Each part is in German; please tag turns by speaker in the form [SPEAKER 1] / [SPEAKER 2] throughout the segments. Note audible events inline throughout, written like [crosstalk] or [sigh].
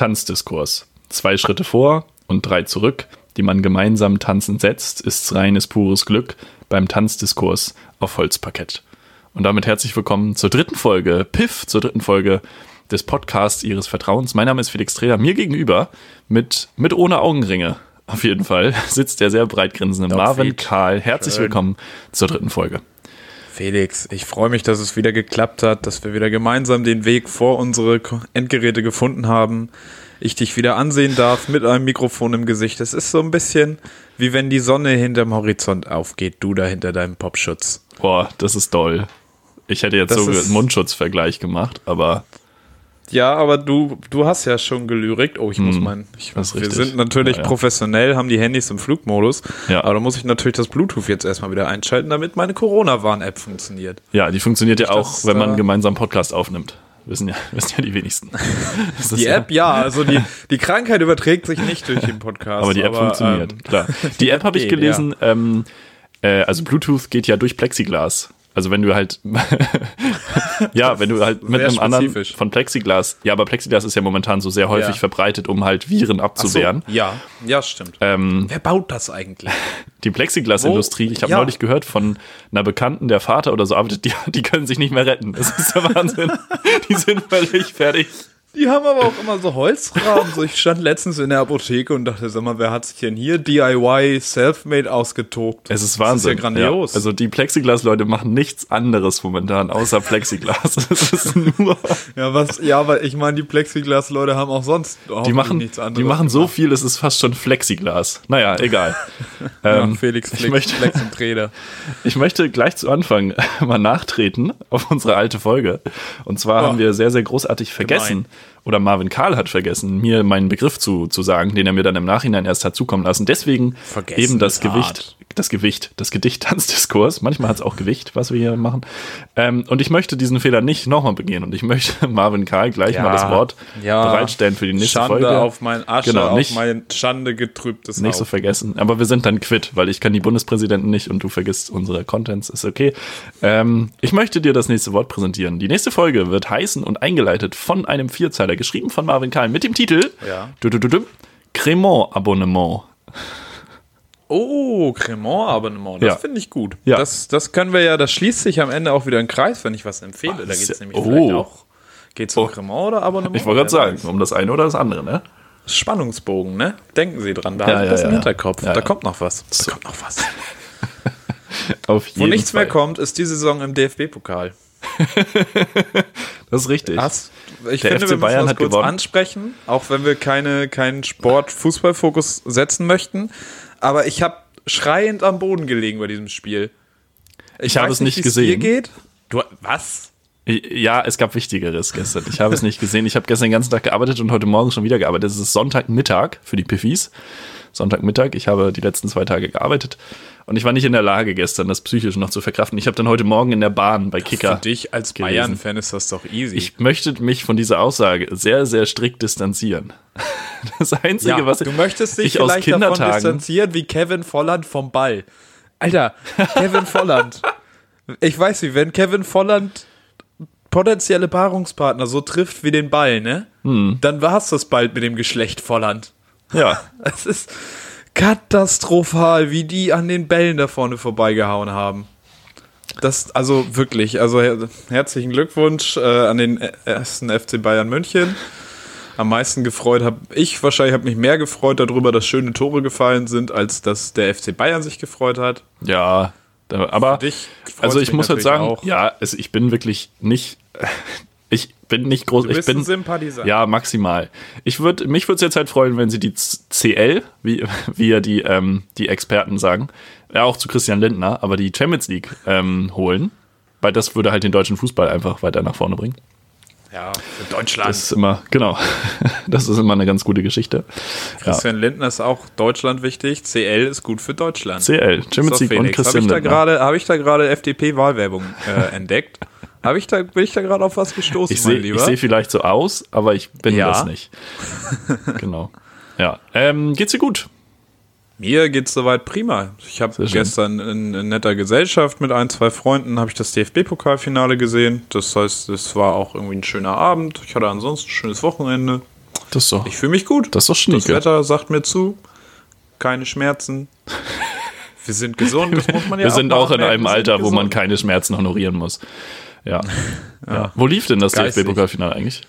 [SPEAKER 1] Tanzdiskurs. Zwei Schritte vor und drei zurück, die man gemeinsam tanzend setzt, ist reines pures Glück beim Tanzdiskurs auf Holzparkett. Und damit herzlich willkommen zur dritten Folge, Piff, zur dritten Folge des Podcasts Ihres Vertrauens. Mein Name ist Felix Treder. Mir gegenüber, mit, mit ohne Augenringe, auf jeden Fall, [laughs] sitzt der sehr breit grinsende Marvin Karl. Herzlich Schön. willkommen zur dritten Folge.
[SPEAKER 2] Felix, ich freue mich, dass es wieder geklappt hat, dass wir wieder gemeinsam den Weg vor unsere Endgeräte gefunden haben. Ich dich wieder ansehen darf mit einem Mikrofon im Gesicht. Es ist so ein bisschen wie wenn die Sonne hinterm Horizont aufgeht, du da hinter deinem Popschutz.
[SPEAKER 1] Boah, das ist doll. Ich hätte jetzt das so einen Mundschutzvergleich gemacht, aber.
[SPEAKER 2] Ja, aber du, du hast ja schon gelyrigt. Oh, ich hm, muss meinen. Ich, wir richtig. sind natürlich ja, ja. professionell, haben die Handys im Flugmodus. Ja. Aber da muss ich natürlich das Bluetooth jetzt erstmal wieder einschalten, damit meine Corona-Warn-App funktioniert.
[SPEAKER 1] Ja, die funktioniert ja auch, wenn man gemeinsam Podcast aufnimmt. Wissen ja, [laughs] wissen ja die wenigsten. [laughs]
[SPEAKER 2] die App, ja, also die, die Krankheit überträgt sich nicht durch den Podcast.
[SPEAKER 1] Aber die App aber, funktioniert, ähm, klar. [laughs] Die App habe ich gelesen, ähm, äh, also Bluetooth geht ja durch Plexiglas. Also wenn du halt, [laughs] ja, wenn du halt mit einem anderen von Plexiglas, ja, aber Plexiglas ist ja momentan so sehr häufig ja. verbreitet, um halt Viren abzuwehren.
[SPEAKER 2] So, ja, ja, stimmt. Ähm, Wer baut das eigentlich? [laughs]
[SPEAKER 1] Die Plexiglas-Industrie. Ich habe ja. neulich gehört von einer Bekannten, der Vater oder so arbeitet, [laughs] die, die können sich nicht mehr retten. Das ist der Wahnsinn. die sind völlig fertig.
[SPEAKER 2] Die haben aber auch immer so Holzrahmen. So, ich stand letztens in der Apotheke und dachte, sag mal, wer hat sich denn hier DIY Selfmade ausgetobt?
[SPEAKER 1] Es ist Wahnsinn. Das ist ja grandios. Ja. Also die Plexiglas-Leute machen nichts anderes momentan außer Plexiglas. [laughs] es ist
[SPEAKER 2] nur. Ja, was, ja, aber ich meine, die Plexiglas-Leute haben auch sonst
[SPEAKER 1] die machen, nichts anderes. Die machen so viel, es ist fast schon Flexiglas. Naja, egal. [laughs]
[SPEAKER 2] ähm, ja, Felix Flex, ich möchte, Flex und Trader. [laughs]
[SPEAKER 1] Ich möchte gleich zu Anfang mal nachtreten auf unsere alte Folge. Und zwar oh. haben wir sehr, sehr großartig vergessen. Gemein oder Marvin Karl hat vergessen, mir meinen Begriff zu, zu sagen, den er mir dann im Nachhinein erst hat zukommen lassen. Deswegen vergessen eben das Gewicht, das Gewicht, das Gedicht Tanzdiskurs. Manchmal hat es auch Gewicht, was wir hier machen. Ähm, und ich möchte diesen Fehler nicht nochmal begehen und ich möchte [laughs] Marvin Karl gleich ja, mal das Wort ja. bereitstellen für die nächste
[SPEAKER 2] Schande
[SPEAKER 1] Folge.
[SPEAKER 2] auf mein Asche, genau, nicht, auf mein Schande getrübtes
[SPEAKER 1] Nicht Haupt. so vergessen. Aber wir sind dann quitt, weil ich kann die Bundespräsidenten nicht und du vergisst unsere Contents, ist okay. Ähm, ich möchte dir das nächste Wort präsentieren. Die nächste Folge wird heißen und eingeleitet von einem Vierzeiler, geschrieben von Marvin Karl mit dem Titel ja. Cremant Abonnement.
[SPEAKER 2] Oh, Cremant-Abonnement, das ja. finde ich gut. Ja. Das, das können wir ja, das schließt sich am Ende auch wieder ein Kreis, wenn ich was empfehle. Ach, da geht es nämlich oh. vielleicht auch. Geht es um oh. Cremant oder Abonnement?
[SPEAKER 1] Ich wollte gerade sagen, um das eine oder das andere, ne?
[SPEAKER 2] Spannungsbogen, ne? Denken Sie dran, behalten ja, das im Hinterkopf. Da kommt noch was. Da so. kommt noch was. [laughs] Auf jeden Wo nichts Fall. mehr kommt, ist die Saison im DFB-Pokal. [laughs]
[SPEAKER 1] das ist richtig.
[SPEAKER 2] Hast, ich Der finde, FC wir Bayern müssen das kurz gewonnen. ansprechen, auch wenn wir keine, keinen Sport-Fußball-Fokus setzen möchten. Aber ich habe schreiend am Boden gelegen bei diesem Spiel.
[SPEAKER 1] Ich, ich habe es nicht, nicht gesehen.
[SPEAKER 2] geht. Du, was?
[SPEAKER 1] Ja, es gab Wichtigeres gestern. Ich habe es nicht gesehen. Ich habe gestern den ganzen Tag gearbeitet und heute Morgen schon wieder gearbeitet. Es ist Sonntagmittag für die Piffis. Sonntagmittag. Ich habe die letzten zwei Tage gearbeitet und ich war nicht in der Lage gestern, das psychisch noch zu verkraften. Ich habe dann heute Morgen in der Bahn bei Kicker.
[SPEAKER 2] Für dich als Bayern-Fan ist das doch easy.
[SPEAKER 1] Ich möchte mich von dieser Aussage sehr, sehr strikt distanzieren. [laughs] Das Einzige, ja, was
[SPEAKER 2] du möchtest dich ich vielleicht davon distanzieren wie Kevin Volland vom Ball. Alter, Kevin Volland. [laughs] Ich weiß nicht, wenn Kevin Volland potenzielle Paarungspartner so trifft wie den Ball, ne? Hm. Dann war es das bald mit dem Geschlecht Volland.
[SPEAKER 1] Ja. [laughs]
[SPEAKER 2] Es ist katastrophal, wie die an den Bällen da vorne vorbeigehauen haben. Das, also wirklich, also her herzlichen Glückwunsch äh, an den ersten FC Bayern München. Am meisten gefreut habe ich wahrscheinlich, habe mich mehr gefreut darüber, dass schöne Tore gefallen sind, als dass der FC Bayern sich gefreut hat.
[SPEAKER 1] Ja, aber also ich muss halt sagen, auch. ja, also ich bin wirklich nicht ich bin nicht groß. Du bist ich bin, ein
[SPEAKER 2] Sympathisant.
[SPEAKER 1] Ja, maximal. Ich würd, mich würde es jetzt halt freuen, wenn sie die CL, wie, [laughs] wie ja die, ähm, die Experten sagen, ja auch zu Christian Lindner, aber die Champions League ähm, holen, weil das würde halt den deutschen Fußball einfach weiter nach vorne bringen.
[SPEAKER 2] Ja, für Deutschland.
[SPEAKER 1] Das ist immer, genau. [laughs] Das ist immer eine ganz gute Geschichte.
[SPEAKER 2] Christian ja. Lindner ist auch Deutschland wichtig. CL ist gut für Deutschland.
[SPEAKER 1] CL, Champions League und Christian
[SPEAKER 2] Lindner. Habe ich da gerade FDP-Wahlwerbung äh, [laughs] entdeckt? Hab ich da, bin ich da gerade auf was gestoßen,
[SPEAKER 1] ich seh, Ich sehe vielleicht so aus, aber ich bin ja. das nicht. [laughs] genau. Ja. Ähm, geht's dir gut?
[SPEAKER 2] Mir geht's soweit prima. Ich habe gestern in, in, netter Gesellschaft mit ein, zwei Freunden habe ich das DFB-Pokalfinale gesehen. Das heißt, es war auch irgendwie ein schöner Abend. Ich hatte ansonsten ein schönes Wochenende.
[SPEAKER 1] Das doch,
[SPEAKER 2] Ich fühle mich gut.
[SPEAKER 1] das ist doch
[SPEAKER 2] Das
[SPEAKER 1] schnieke.
[SPEAKER 2] Wetter sagt mir zu. Keine Schmerzen. [laughs] Wir sind gesund, das muss man ja
[SPEAKER 1] Wir sind auch in einem Alter, wo man keine Schmerzen honorieren muss. Ja. ja. Wo lief denn das. DFB-Pokalfinale eigentlich?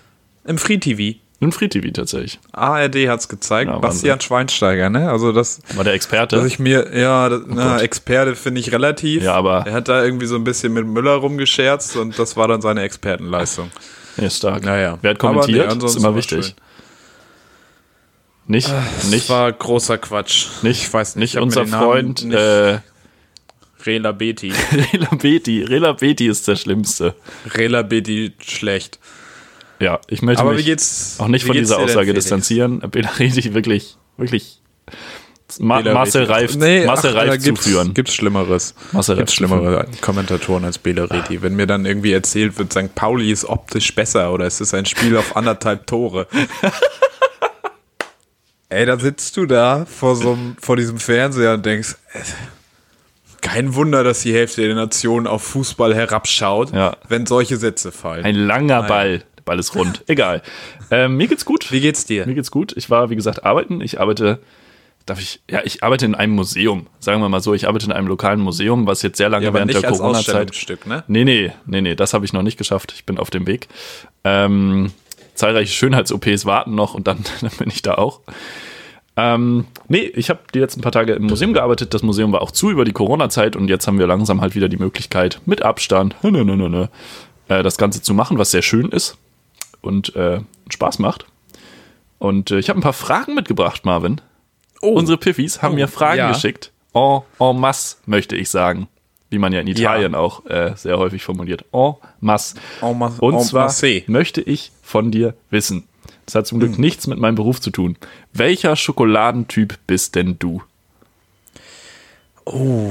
[SPEAKER 2] Im Free TV.
[SPEAKER 1] Im Free TV tatsächlich.
[SPEAKER 2] ARD hat's gezeigt.
[SPEAKER 1] Ja.
[SPEAKER 2] Bastian Schweinsteiger, ne? Also das,
[SPEAKER 1] War der Experte?
[SPEAKER 2] dass ich mir, ja, das, na,
[SPEAKER 1] Gott.
[SPEAKER 2] Experte finde ich relativ.
[SPEAKER 1] Ja, aber-
[SPEAKER 2] er hat da irgendwie so ein bisschen mit Müller rumgescherzt und das war dann seine Expertenleistung.
[SPEAKER 1] Ja, stark.
[SPEAKER 2] Naja.
[SPEAKER 1] Wer hat
[SPEAKER 2] Aber nee,
[SPEAKER 1] kommentiert? ist immer wichtig.
[SPEAKER 2] schön.
[SPEAKER 1] Nicht,
[SPEAKER 2] Das
[SPEAKER 1] nicht,
[SPEAKER 2] war großer Quatsch.
[SPEAKER 1] nicht,
[SPEAKER 2] ich weiß nicht,
[SPEAKER 1] nicht unser Freund
[SPEAKER 2] nicht-
[SPEAKER 1] äh,
[SPEAKER 2] Rela Beti. [laughs]
[SPEAKER 1] Rela Beti. Rela Beti ist der Schlimmste.
[SPEAKER 2] Rela Beti schlecht.
[SPEAKER 1] Ja, ich möchte
[SPEAKER 2] Aber
[SPEAKER 1] mich
[SPEAKER 2] geht's?
[SPEAKER 1] auch nicht von dieser Aussage distanzieren. Bela Reti wirklich, wirklich Ma Marcel. Reif,
[SPEAKER 2] Nee,
[SPEAKER 1] Marcel
[SPEAKER 2] ach,
[SPEAKER 1] Reif
[SPEAKER 2] gibt's,
[SPEAKER 1] zuführen.
[SPEAKER 2] Gibt's Schlimmeres.
[SPEAKER 1] Marcel
[SPEAKER 2] Gibt's schlimmere Kommentatoren als Bela Reti. Wenn mir dann irgendwie erzählt wird, St. Pauli ist optisch besser oder es ist ein Spiel auf anderthalb Tore. [laughs] Ey, da sitzt du da vor, so vor diesem Fernseher und denkst, äh, kein Wunder, dass die Hälfte der Nation auf Fußball herabschaut,
[SPEAKER 1] Ja.
[SPEAKER 2] wenn solche Sätze fallen.
[SPEAKER 1] Ein langer Ball. Der Ball ist rund. Egal. Ähm, mir geht's gut.
[SPEAKER 2] Wie geht's dir?
[SPEAKER 1] Mir geht's gut. Ich war, wie gesagt, arbeiten. Ich arbeite, darf ich, ja, ich arbeite in einem Museum. Sagen wir mal so, ich arbeite in einem lokalen Museum, was jetzt sehr lange
[SPEAKER 2] Ja,
[SPEAKER 1] während der Corona-Zeit.
[SPEAKER 2] Ne?
[SPEAKER 1] Nee, nee, nee, nee, das habe ich noch nicht geschafft. Ich bin auf dem Weg. Ähm, zahlreiche Schönheits-OPs warten noch und dann, [laughs] dann bin ich da auch. Ähm, nee, ich habe die letzten paar Tage im Museum gearbeitet. Das Museum war auch zu über die Corona-Zeit und jetzt haben wir langsam halt wieder die Möglichkeit, mit Abstand nö, nö, nö, äh, das Ganze zu machen, was sehr schön ist und äh, Spaß macht. Und äh, ich habe ein paar Fragen mitgebracht, Marvin. Unsere Piffis haben mir Fragen
[SPEAKER 2] ja.
[SPEAKER 1] geschickt. En, en masse, möchte ich sagen. Wie man ja in Italien auch äh, sehr häufig formuliert. En masse.
[SPEAKER 2] En ma-
[SPEAKER 1] Und
[SPEAKER 2] en
[SPEAKER 1] zwar
[SPEAKER 2] masse.
[SPEAKER 1] möchte ich von dir wissen. Das hat zum
[SPEAKER 2] Hm.
[SPEAKER 1] Glück nichts mit meinem Beruf zu tun. Welcher Schokoladentyp bist denn du? Oh.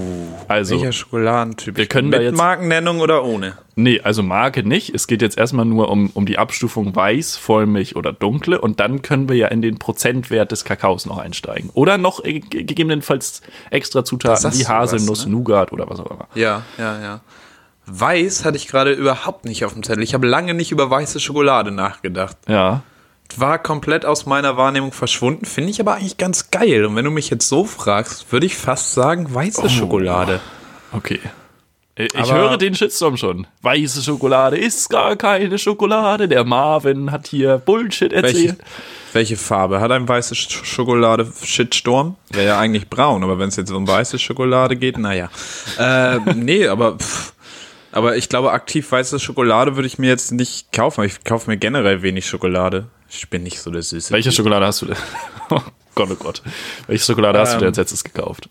[SPEAKER 1] Also,
[SPEAKER 2] Welcher Schokoladentyp?
[SPEAKER 1] Wir können
[SPEAKER 2] Mit
[SPEAKER 1] da jetzt-
[SPEAKER 2] Markennennung oder ohne?
[SPEAKER 1] nee, also Marke nicht. Es geht jetzt erstmal nur um, um die Abstufung weiß, Vollmilch oder dunkle. Und dann können wir ja in den Prozentwert des Kakaos noch einsteigen. Oder noch äh, ge- gegebenenfalls extra Zutaten wie
[SPEAKER 2] du was,
[SPEAKER 1] Haselnuss,
[SPEAKER 2] ne?
[SPEAKER 1] Nougat oder was auch immer.
[SPEAKER 2] Ja, ja, ja. Weiß hatte ich gerade überhaupt nicht auf dem Zettel. Ich habe lange nicht über weiße Schokolade nachgedacht.
[SPEAKER 1] Ja.
[SPEAKER 2] War komplett aus meiner Wahrnehmung verschwunden, finde ich aber eigentlich ganz geil. Und wenn du mich jetzt so fragst, würde ich fast sagen weiße Schokolade.
[SPEAKER 1] Okay. Ich
[SPEAKER 2] Aber-
[SPEAKER 1] höre den Shitstorm schon. Weiße Schokolade ist gar keine Schokolade. Der Marvin hat hier Bullshit
[SPEAKER 2] Welche,
[SPEAKER 1] erzählt.
[SPEAKER 2] welche Farbe? Hat ein weiße Sch Schokolade Shitstorm? Wäre ja eigentlich braun, aber wenn es jetzt um weiße Schokolade geht, naja. Äh, nee, aber pff, aber ich glaube, aktiv weiße Schokolade würde ich mir jetzt nicht kaufen. Ich kaufe mir generell wenig Schokolade. Ich bin nicht so der Süße.
[SPEAKER 1] Welche Schokolade hast du denn? [laughs] Oh Gott, oh Gott. Welche Schokolade hast du
[SPEAKER 2] Ähm,
[SPEAKER 1] denn als letztes gekauft?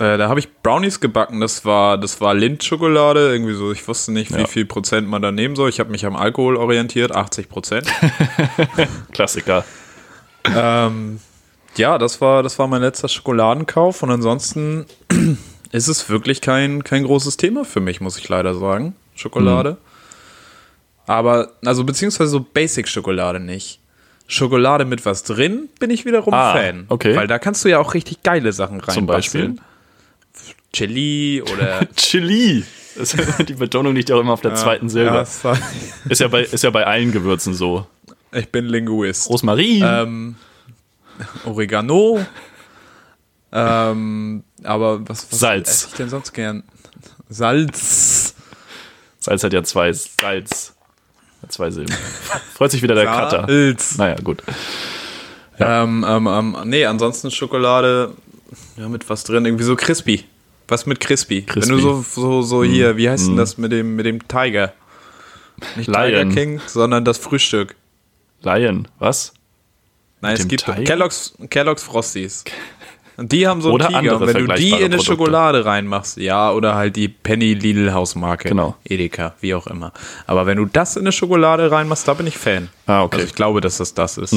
[SPEAKER 2] Äh, da habe ich Brownies gebacken. Das war, das war Lindschokolade. Irgendwie so. Ich wusste nicht, wie
[SPEAKER 1] Ja.
[SPEAKER 2] viel Prozent man da nehmen soll. Ich habe mich am Alkohol orientiert. 80 Prozent. [laughs]
[SPEAKER 1] Klassiker.
[SPEAKER 2] ähm, ja, das war, das war mein letzter Schokoladenkauf. Und ansonsten [clears throat] ist es wirklich kein, kein großes Thema für mich, muss ich leider sagen. Schokolade. Aber, also beziehungsweise so Basic-Schokolade nicht. Schokolade mit was drin, bin ich wiederum
[SPEAKER 1] Ah,
[SPEAKER 2] Fan.
[SPEAKER 1] okay.
[SPEAKER 2] Weil da kannst du ja auch richtig geile Sachen rein
[SPEAKER 1] Zum Beispiel?
[SPEAKER 2] Chili oder [laughs]
[SPEAKER 1] Chili. Das, die Betonung liegt ja auch immer auf der zweiten Silbe.
[SPEAKER 2] Ja,
[SPEAKER 1] Ist, ja bei, ist ja bei allen Gewürzen so.
[SPEAKER 2] ich bin Linguist.
[SPEAKER 1] Rosmarin.
[SPEAKER 2] Ähm, Oregano. ähm, aber was, was
[SPEAKER 1] Salz.
[SPEAKER 2] esse ich denn sonst gern? Salz.
[SPEAKER 1] Salz hat ja zwei Salz. Zwei Silben. Freut sich wieder der Cutter. Naja, gut.
[SPEAKER 2] Ähm, ähm, ähm, nee, ansonsten Schokolade ja, mit was drin, irgendwie so crispy. Was mit crispy.
[SPEAKER 1] Crispy.
[SPEAKER 2] Wenn du so, so, so hier, wie heißt denn das mit dem, mit dem Tiger? Nicht Tiger
[SPEAKER 1] Lion.
[SPEAKER 2] King, sondern das Frühstück.
[SPEAKER 1] Lion, was?
[SPEAKER 2] Nein, es
[SPEAKER 1] dem
[SPEAKER 2] gibt
[SPEAKER 1] Tiger?
[SPEAKER 2] Kellogg's, Kellogg's Frosties. Und die haben so einen Tiger.
[SPEAKER 1] andere
[SPEAKER 2] Und wenn du die in eine
[SPEAKER 1] Produkte.
[SPEAKER 2] Schokolade reinmachst, ja, oder halt die Penny Lidl Hausmarke.
[SPEAKER 1] Genau.
[SPEAKER 2] Edeka, wie auch immer. Aber wenn du das in eine Schokolade reinmachst, da bin ich Fan.
[SPEAKER 1] Ah, okay. Mhm.
[SPEAKER 2] Also ich glaube, dass das das ist.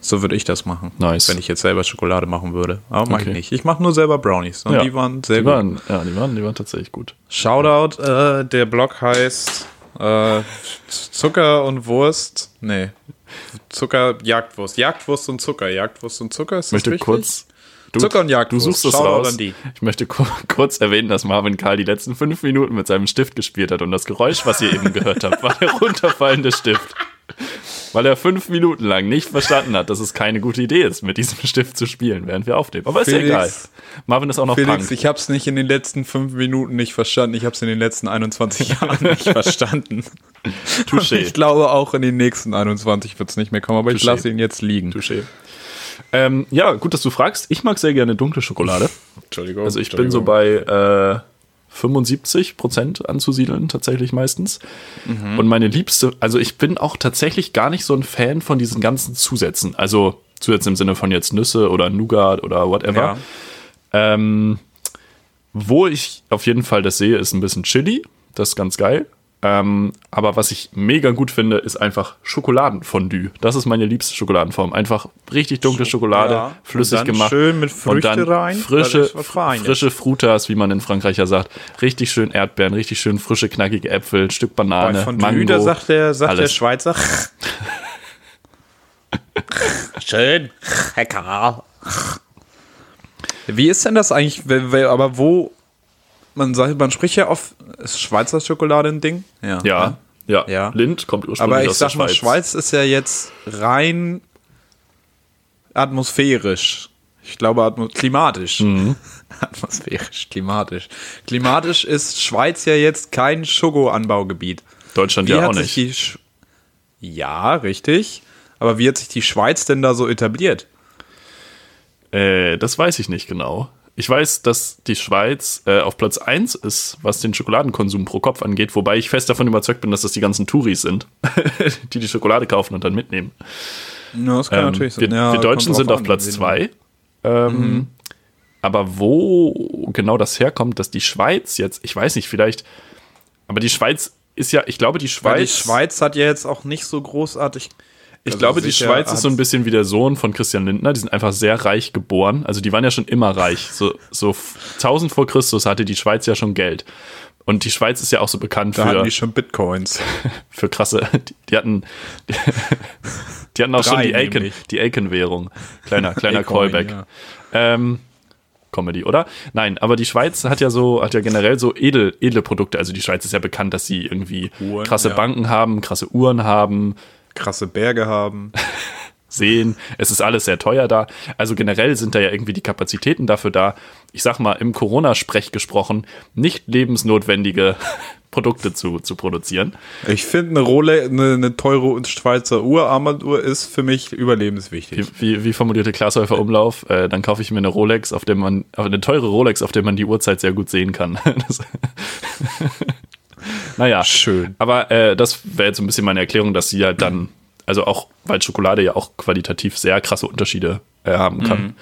[SPEAKER 2] So würde ich das machen.
[SPEAKER 1] Nice.
[SPEAKER 2] Wenn ich jetzt selber Schokolade machen würde. Aber mach
[SPEAKER 1] Okay.
[SPEAKER 2] ich nicht. Ich mache nur selber Brownies. Und
[SPEAKER 1] Ja.
[SPEAKER 2] die waren sehr
[SPEAKER 1] Die
[SPEAKER 2] gut.
[SPEAKER 1] waren, ja, die waren, die waren tatsächlich gut.
[SPEAKER 2] Shoutout, äh, der Blog heißt äh, Zucker und Wurst. Nee. Zucker, Jagdwurst. Jagdwurst und Zucker. Jagdwurst und Zucker ist
[SPEAKER 1] Ich möchte
[SPEAKER 2] das richtig?
[SPEAKER 1] kurz. Du,
[SPEAKER 2] Zucker und
[SPEAKER 1] Du
[SPEAKER 2] Jagdwurst.
[SPEAKER 1] suchst es raus. Ich möchte ku [laughs] kurz erwähnen, dass Marvin Karl die letzten fünf Minuten mit seinem Stift gespielt hat und das Geräusch, was ihr eben gehört habt, war der runterfallende Stift. weil er fünf Minuten lang nicht verstanden hat, dass es keine gute Idee ist, mit diesem Stift zu spielen, während wir aufnehmen. Aber ist ja egal. Marvin ist auch noch
[SPEAKER 2] Felix,
[SPEAKER 1] Punk.
[SPEAKER 2] ich habe es nicht in den letzten fünf Minuten nicht verstanden. Ich habe es in den letzten 21 [laughs] Jahren nicht [laughs] verstanden.
[SPEAKER 1] Touché.
[SPEAKER 2] Ich glaube, auch in den nächsten 21 wird es nicht mehr kommen, aber ich
[SPEAKER 1] Touché.
[SPEAKER 2] lasse ihn jetzt liegen.
[SPEAKER 1] Touché. Ähm, ja, gut, dass du fragst. Ich mag sehr gerne dunkle Schokolade.
[SPEAKER 2] Entschuldigung.
[SPEAKER 1] Also ich bin so bei äh, 75 Prozent anzusiedeln, tatsächlich meistens. Und meine liebste, also ich bin auch tatsächlich gar nicht so ein Fan von diesen ganzen Zusätzen. Also Zusätze im Sinne von jetzt Nüsse oder Nougat oder whatever.
[SPEAKER 2] Ja.
[SPEAKER 1] Ähm, wo ich auf jeden Fall das sehe, ist ein bisschen Chili. Das ist ganz geil. Ähm, aber was ich mega gut finde, ist einfach Schokoladenfondue. Das ist meine liebste Schokoladenform. Einfach richtig dunkle Schokolade,
[SPEAKER 2] Ja,
[SPEAKER 1] flüssig
[SPEAKER 2] und dann
[SPEAKER 1] gemacht.
[SPEAKER 2] schön mit Früchte
[SPEAKER 1] und dann
[SPEAKER 2] rein,
[SPEAKER 1] Frische, frische Frutas, wie man in Frankreich ja sagt. Richtig schön Erdbeeren, richtig schön frische, knackige Äpfel, ein Stück
[SPEAKER 2] Bei
[SPEAKER 1] Banane,
[SPEAKER 2] Fondue,
[SPEAKER 1] Mango.
[SPEAKER 2] da sagt der, sagt der
[SPEAKER 1] alles.
[SPEAKER 2] Schweizer. [laughs] Schön, lecker. Wie ist denn das eigentlich? Aber wo man sagt, man spricht ja oft, ist Schweizer Schokolade ein Ding?
[SPEAKER 1] ja, ja,
[SPEAKER 2] Ja.
[SPEAKER 1] Lind kommt ursprünglich
[SPEAKER 2] Aber ich
[SPEAKER 1] aus der
[SPEAKER 2] sag mal,
[SPEAKER 1] Schweiz.
[SPEAKER 2] Schweiz ist ja jetzt rein atmosphärisch. Ich glaube, atmo klimatisch.
[SPEAKER 1] Mhm. [laughs]
[SPEAKER 2] Atmosphärisch, klimatisch. Klimatisch ist Schweiz ja jetzt kein Schokoanbaugebiet.
[SPEAKER 1] Deutschland
[SPEAKER 2] Wie
[SPEAKER 1] ja auch nicht.
[SPEAKER 2] ja, richtig. Aber wie hat sich die Schweiz denn da so etabliert?
[SPEAKER 1] Äh, das weiß ich nicht genau. Ich weiß, dass die Schweiz äh, auf Platz 1 ist, was den Schokoladenkonsum pro Kopf angeht, wobei ich fest davon überzeugt bin, dass das die ganzen Touris sind, [laughs] die die Schokolade kaufen und dann mitnehmen.
[SPEAKER 2] Ja, das kann
[SPEAKER 1] Ähm, wir, wir Deutschen sind auf Platz 2. Ähm, Aber wo genau das herkommt, dass die Schweiz jetzt, ich weiß nicht, vielleicht, aber die Schweiz ist ja, ich glaube, die
[SPEAKER 2] Weil die
[SPEAKER 1] Schweiz,
[SPEAKER 2] Schweiz hat ja jetzt auch nicht so großartig.
[SPEAKER 1] Ich
[SPEAKER 2] also
[SPEAKER 1] glaube, die Schweiz ist so ein bisschen wie der Sohn von Christian Lindner. Die sind einfach sehr reich geboren. Also die waren ja schon immer reich. So, so 1000 vor Christus hatte die Schweiz ja schon Geld. Und die Schweiz ist ja auch so bekannt
[SPEAKER 2] Da hatten
[SPEAKER 1] für,
[SPEAKER 2] die schon Bitcoins. [laughs]
[SPEAKER 1] für krasse, die, die hatten, die, [laughs] die hatten auch
[SPEAKER 2] Drei
[SPEAKER 1] schon die Aiken, die Aiken-Währung. Kleiner, kleiner [laughs] Callback.
[SPEAKER 2] ja.
[SPEAKER 1] Ähm, Comedy, oder? Nein, aber die Schweiz hat ja so, hat ja generell so edel, edle Produkte. Also die Schweiz ist ja bekannt, dass sie irgendwie
[SPEAKER 2] Uhren,
[SPEAKER 1] krasse
[SPEAKER 2] ja.
[SPEAKER 1] Banken haben, krasse Uhren haben,
[SPEAKER 2] Krasse Berge haben. [laughs]
[SPEAKER 1] sehen. Es ist alles sehr teuer da. Also generell sind da ja irgendwie die Kapazitäten dafür da. Ich sag mal, im Corona-Sprech gesprochen, nicht lebensnotwendige [laughs] Produkte zu, zu produzieren.
[SPEAKER 2] Ich finde, eine, Rolex, eine, eine teure Schweizer Uhr, Armbanduhr, ist für mich überlebenswichtig.
[SPEAKER 1] Wie, wie, wie formulierte Glashäufer Umlauf, äh, dann kaufe ich mir eine Rolex, auf der man, eine teure Rolex, auf der man die Uhrzeit sehr gut sehen kann. [laughs] Naja.
[SPEAKER 2] Schön.
[SPEAKER 1] Aber äh, das wäre jetzt so ein bisschen meine Erklärung, dass sie halt dann, also auch, weil Schokolade ja auch qualitativ sehr krasse Unterschiede äh, haben kann.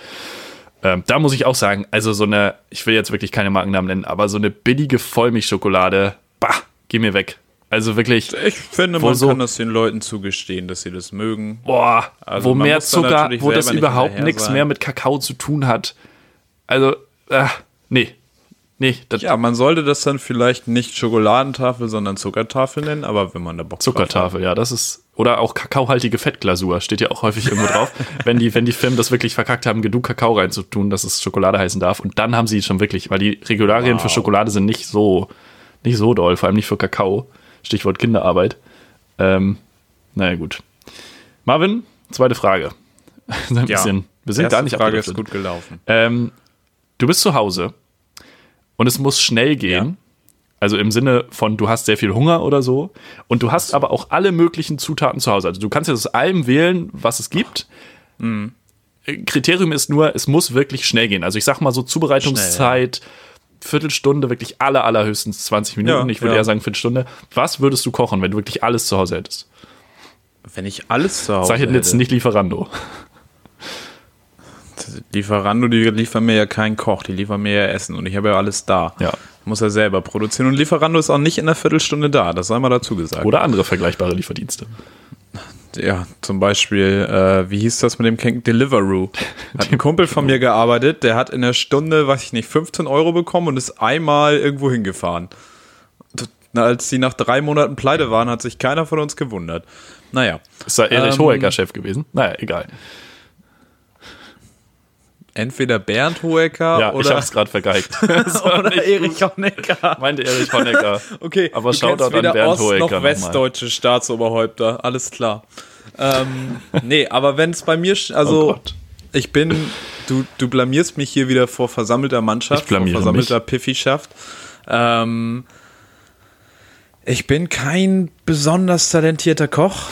[SPEAKER 1] Ähm, da muss ich auch sagen, also so eine, ich will jetzt wirklich keine Markennamen nennen, aber so eine billige Vollmilchschokolade, bah, geh mir weg. Also wirklich,
[SPEAKER 2] Ich finde, man
[SPEAKER 1] so-
[SPEAKER 2] kann das den Leuten zugestehen, dass sie das mögen.
[SPEAKER 1] boah,
[SPEAKER 2] Also
[SPEAKER 1] wo mehr Zucker, wo das überhaupt nichts mehr mit Kakao zu tun hat. Also, äh, nee. Nee,
[SPEAKER 2] Ja, man sollte das dann vielleicht nicht Schokoladentafel, sondern Zuckertafel nennen, aber wenn man da Bock drauf hat.
[SPEAKER 1] Zuckertafel, ja, das ist. Oder auch kakaohaltige Fettglasur, steht ja auch häufig irgendwo drauf. [laughs] wenn, die, wenn die Firmen das wirklich verkackt haben, genug Kakao reinzutun, dass es Schokolade heißen darf. Und dann haben sie schon wirklich, weil die Regularien für Schokolade sind nicht so, nicht so doll, vor allem nicht für Kakao. Stichwort Kinderarbeit. Ähm, naja, gut. Marvin, zweite Frage. [laughs] Ein
[SPEAKER 2] Ja.
[SPEAKER 1] bisschen, wir sind gar nicht
[SPEAKER 2] Frage ist gut gelaufen.
[SPEAKER 1] Ähm, du bist zu Hause und es muss schnell gehen. Also im Sinne von, du hast sehr viel Hunger oder so. Und du hast aber auch alle möglichen Zutaten zu Hause. Also du kannst jetzt aus allem wählen, was es gibt.
[SPEAKER 2] Mhm.
[SPEAKER 1] Kriterium ist nur, es muss wirklich schnell gehen. Also ich sag mal so Zubereitungszeit, Viertelstunde, wirklich aller, allerhöchstens 20 Minuten.
[SPEAKER 2] Ja,
[SPEAKER 1] ich würde
[SPEAKER 2] ja.
[SPEAKER 1] eher sagen Viertelstunde. Was würdest du kochen, wenn du wirklich alles zu Hause hättest?
[SPEAKER 2] Wenn ich alles zu Hause
[SPEAKER 1] Sag ich jetzt
[SPEAKER 2] hätte.
[SPEAKER 1] nicht Lieferando.
[SPEAKER 2] Lieferando, die liefern mir ja keinen Koch, die liefern mir ja Essen und ich habe ja alles da.
[SPEAKER 1] Ja.
[SPEAKER 2] Muss er selber produzieren und Lieferando ist auch nicht in einer Viertelstunde da, das sei mal dazu gesagt.
[SPEAKER 1] Oder andere vergleichbare Lieferdienste.
[SPEAKER 2] Ja, zum Beispiel, äh, wie hieß das mit dem King Deliveroo? [laughs] Hat ein Kumpel von mir gearbeitet, der hat in der Stunde, weiß ich nicht, 15 Euro bekommen und ist einmal irgendwo hingefahren. Na, als die nach drei Monaten pleite waren, hat sich keiner von uns gewundert. Naja,
[SPEAKER 1] Ist da Erich
[SPEAKER 2] Ähm,
[SPEAKER 1] Hohecker Chef gewesen? Naja, egal.
[SPEAKER 2] Entweder Bernd Hoeker
[SPEAKER 1] Ja, ich
[SPEAKER 2] oder,
[SPEAKER 1] hab's gerade vergeigt. [laughs]
[SPEAKER 2] Oder Erich Honecker.
[SPEAKER 1] Meinte Erich Honecker. [laughs]
[SPEAKER 2] Okay,
[SPEAKER 1] aber
[SPEAKER 2] kennst weder
[SPEAKER 1] an Bernd
[SPEAKER 2] Ost-
[SPEAKER 1] Hohecker
[SPEAKER 2] noch westdeutsche Staatsoberhäupter, alles klar. ähm, [laughs] nee, aber wenn es bei mir, also oh ich bin, du, du blamierst mich hier wieder vor versammelter Mannschaft,
[SPEAKER 1] vor
[SPEAKER 2] versammelter mich. Piffischaft. Ähm, ich bin kein besonders talentierter Koch.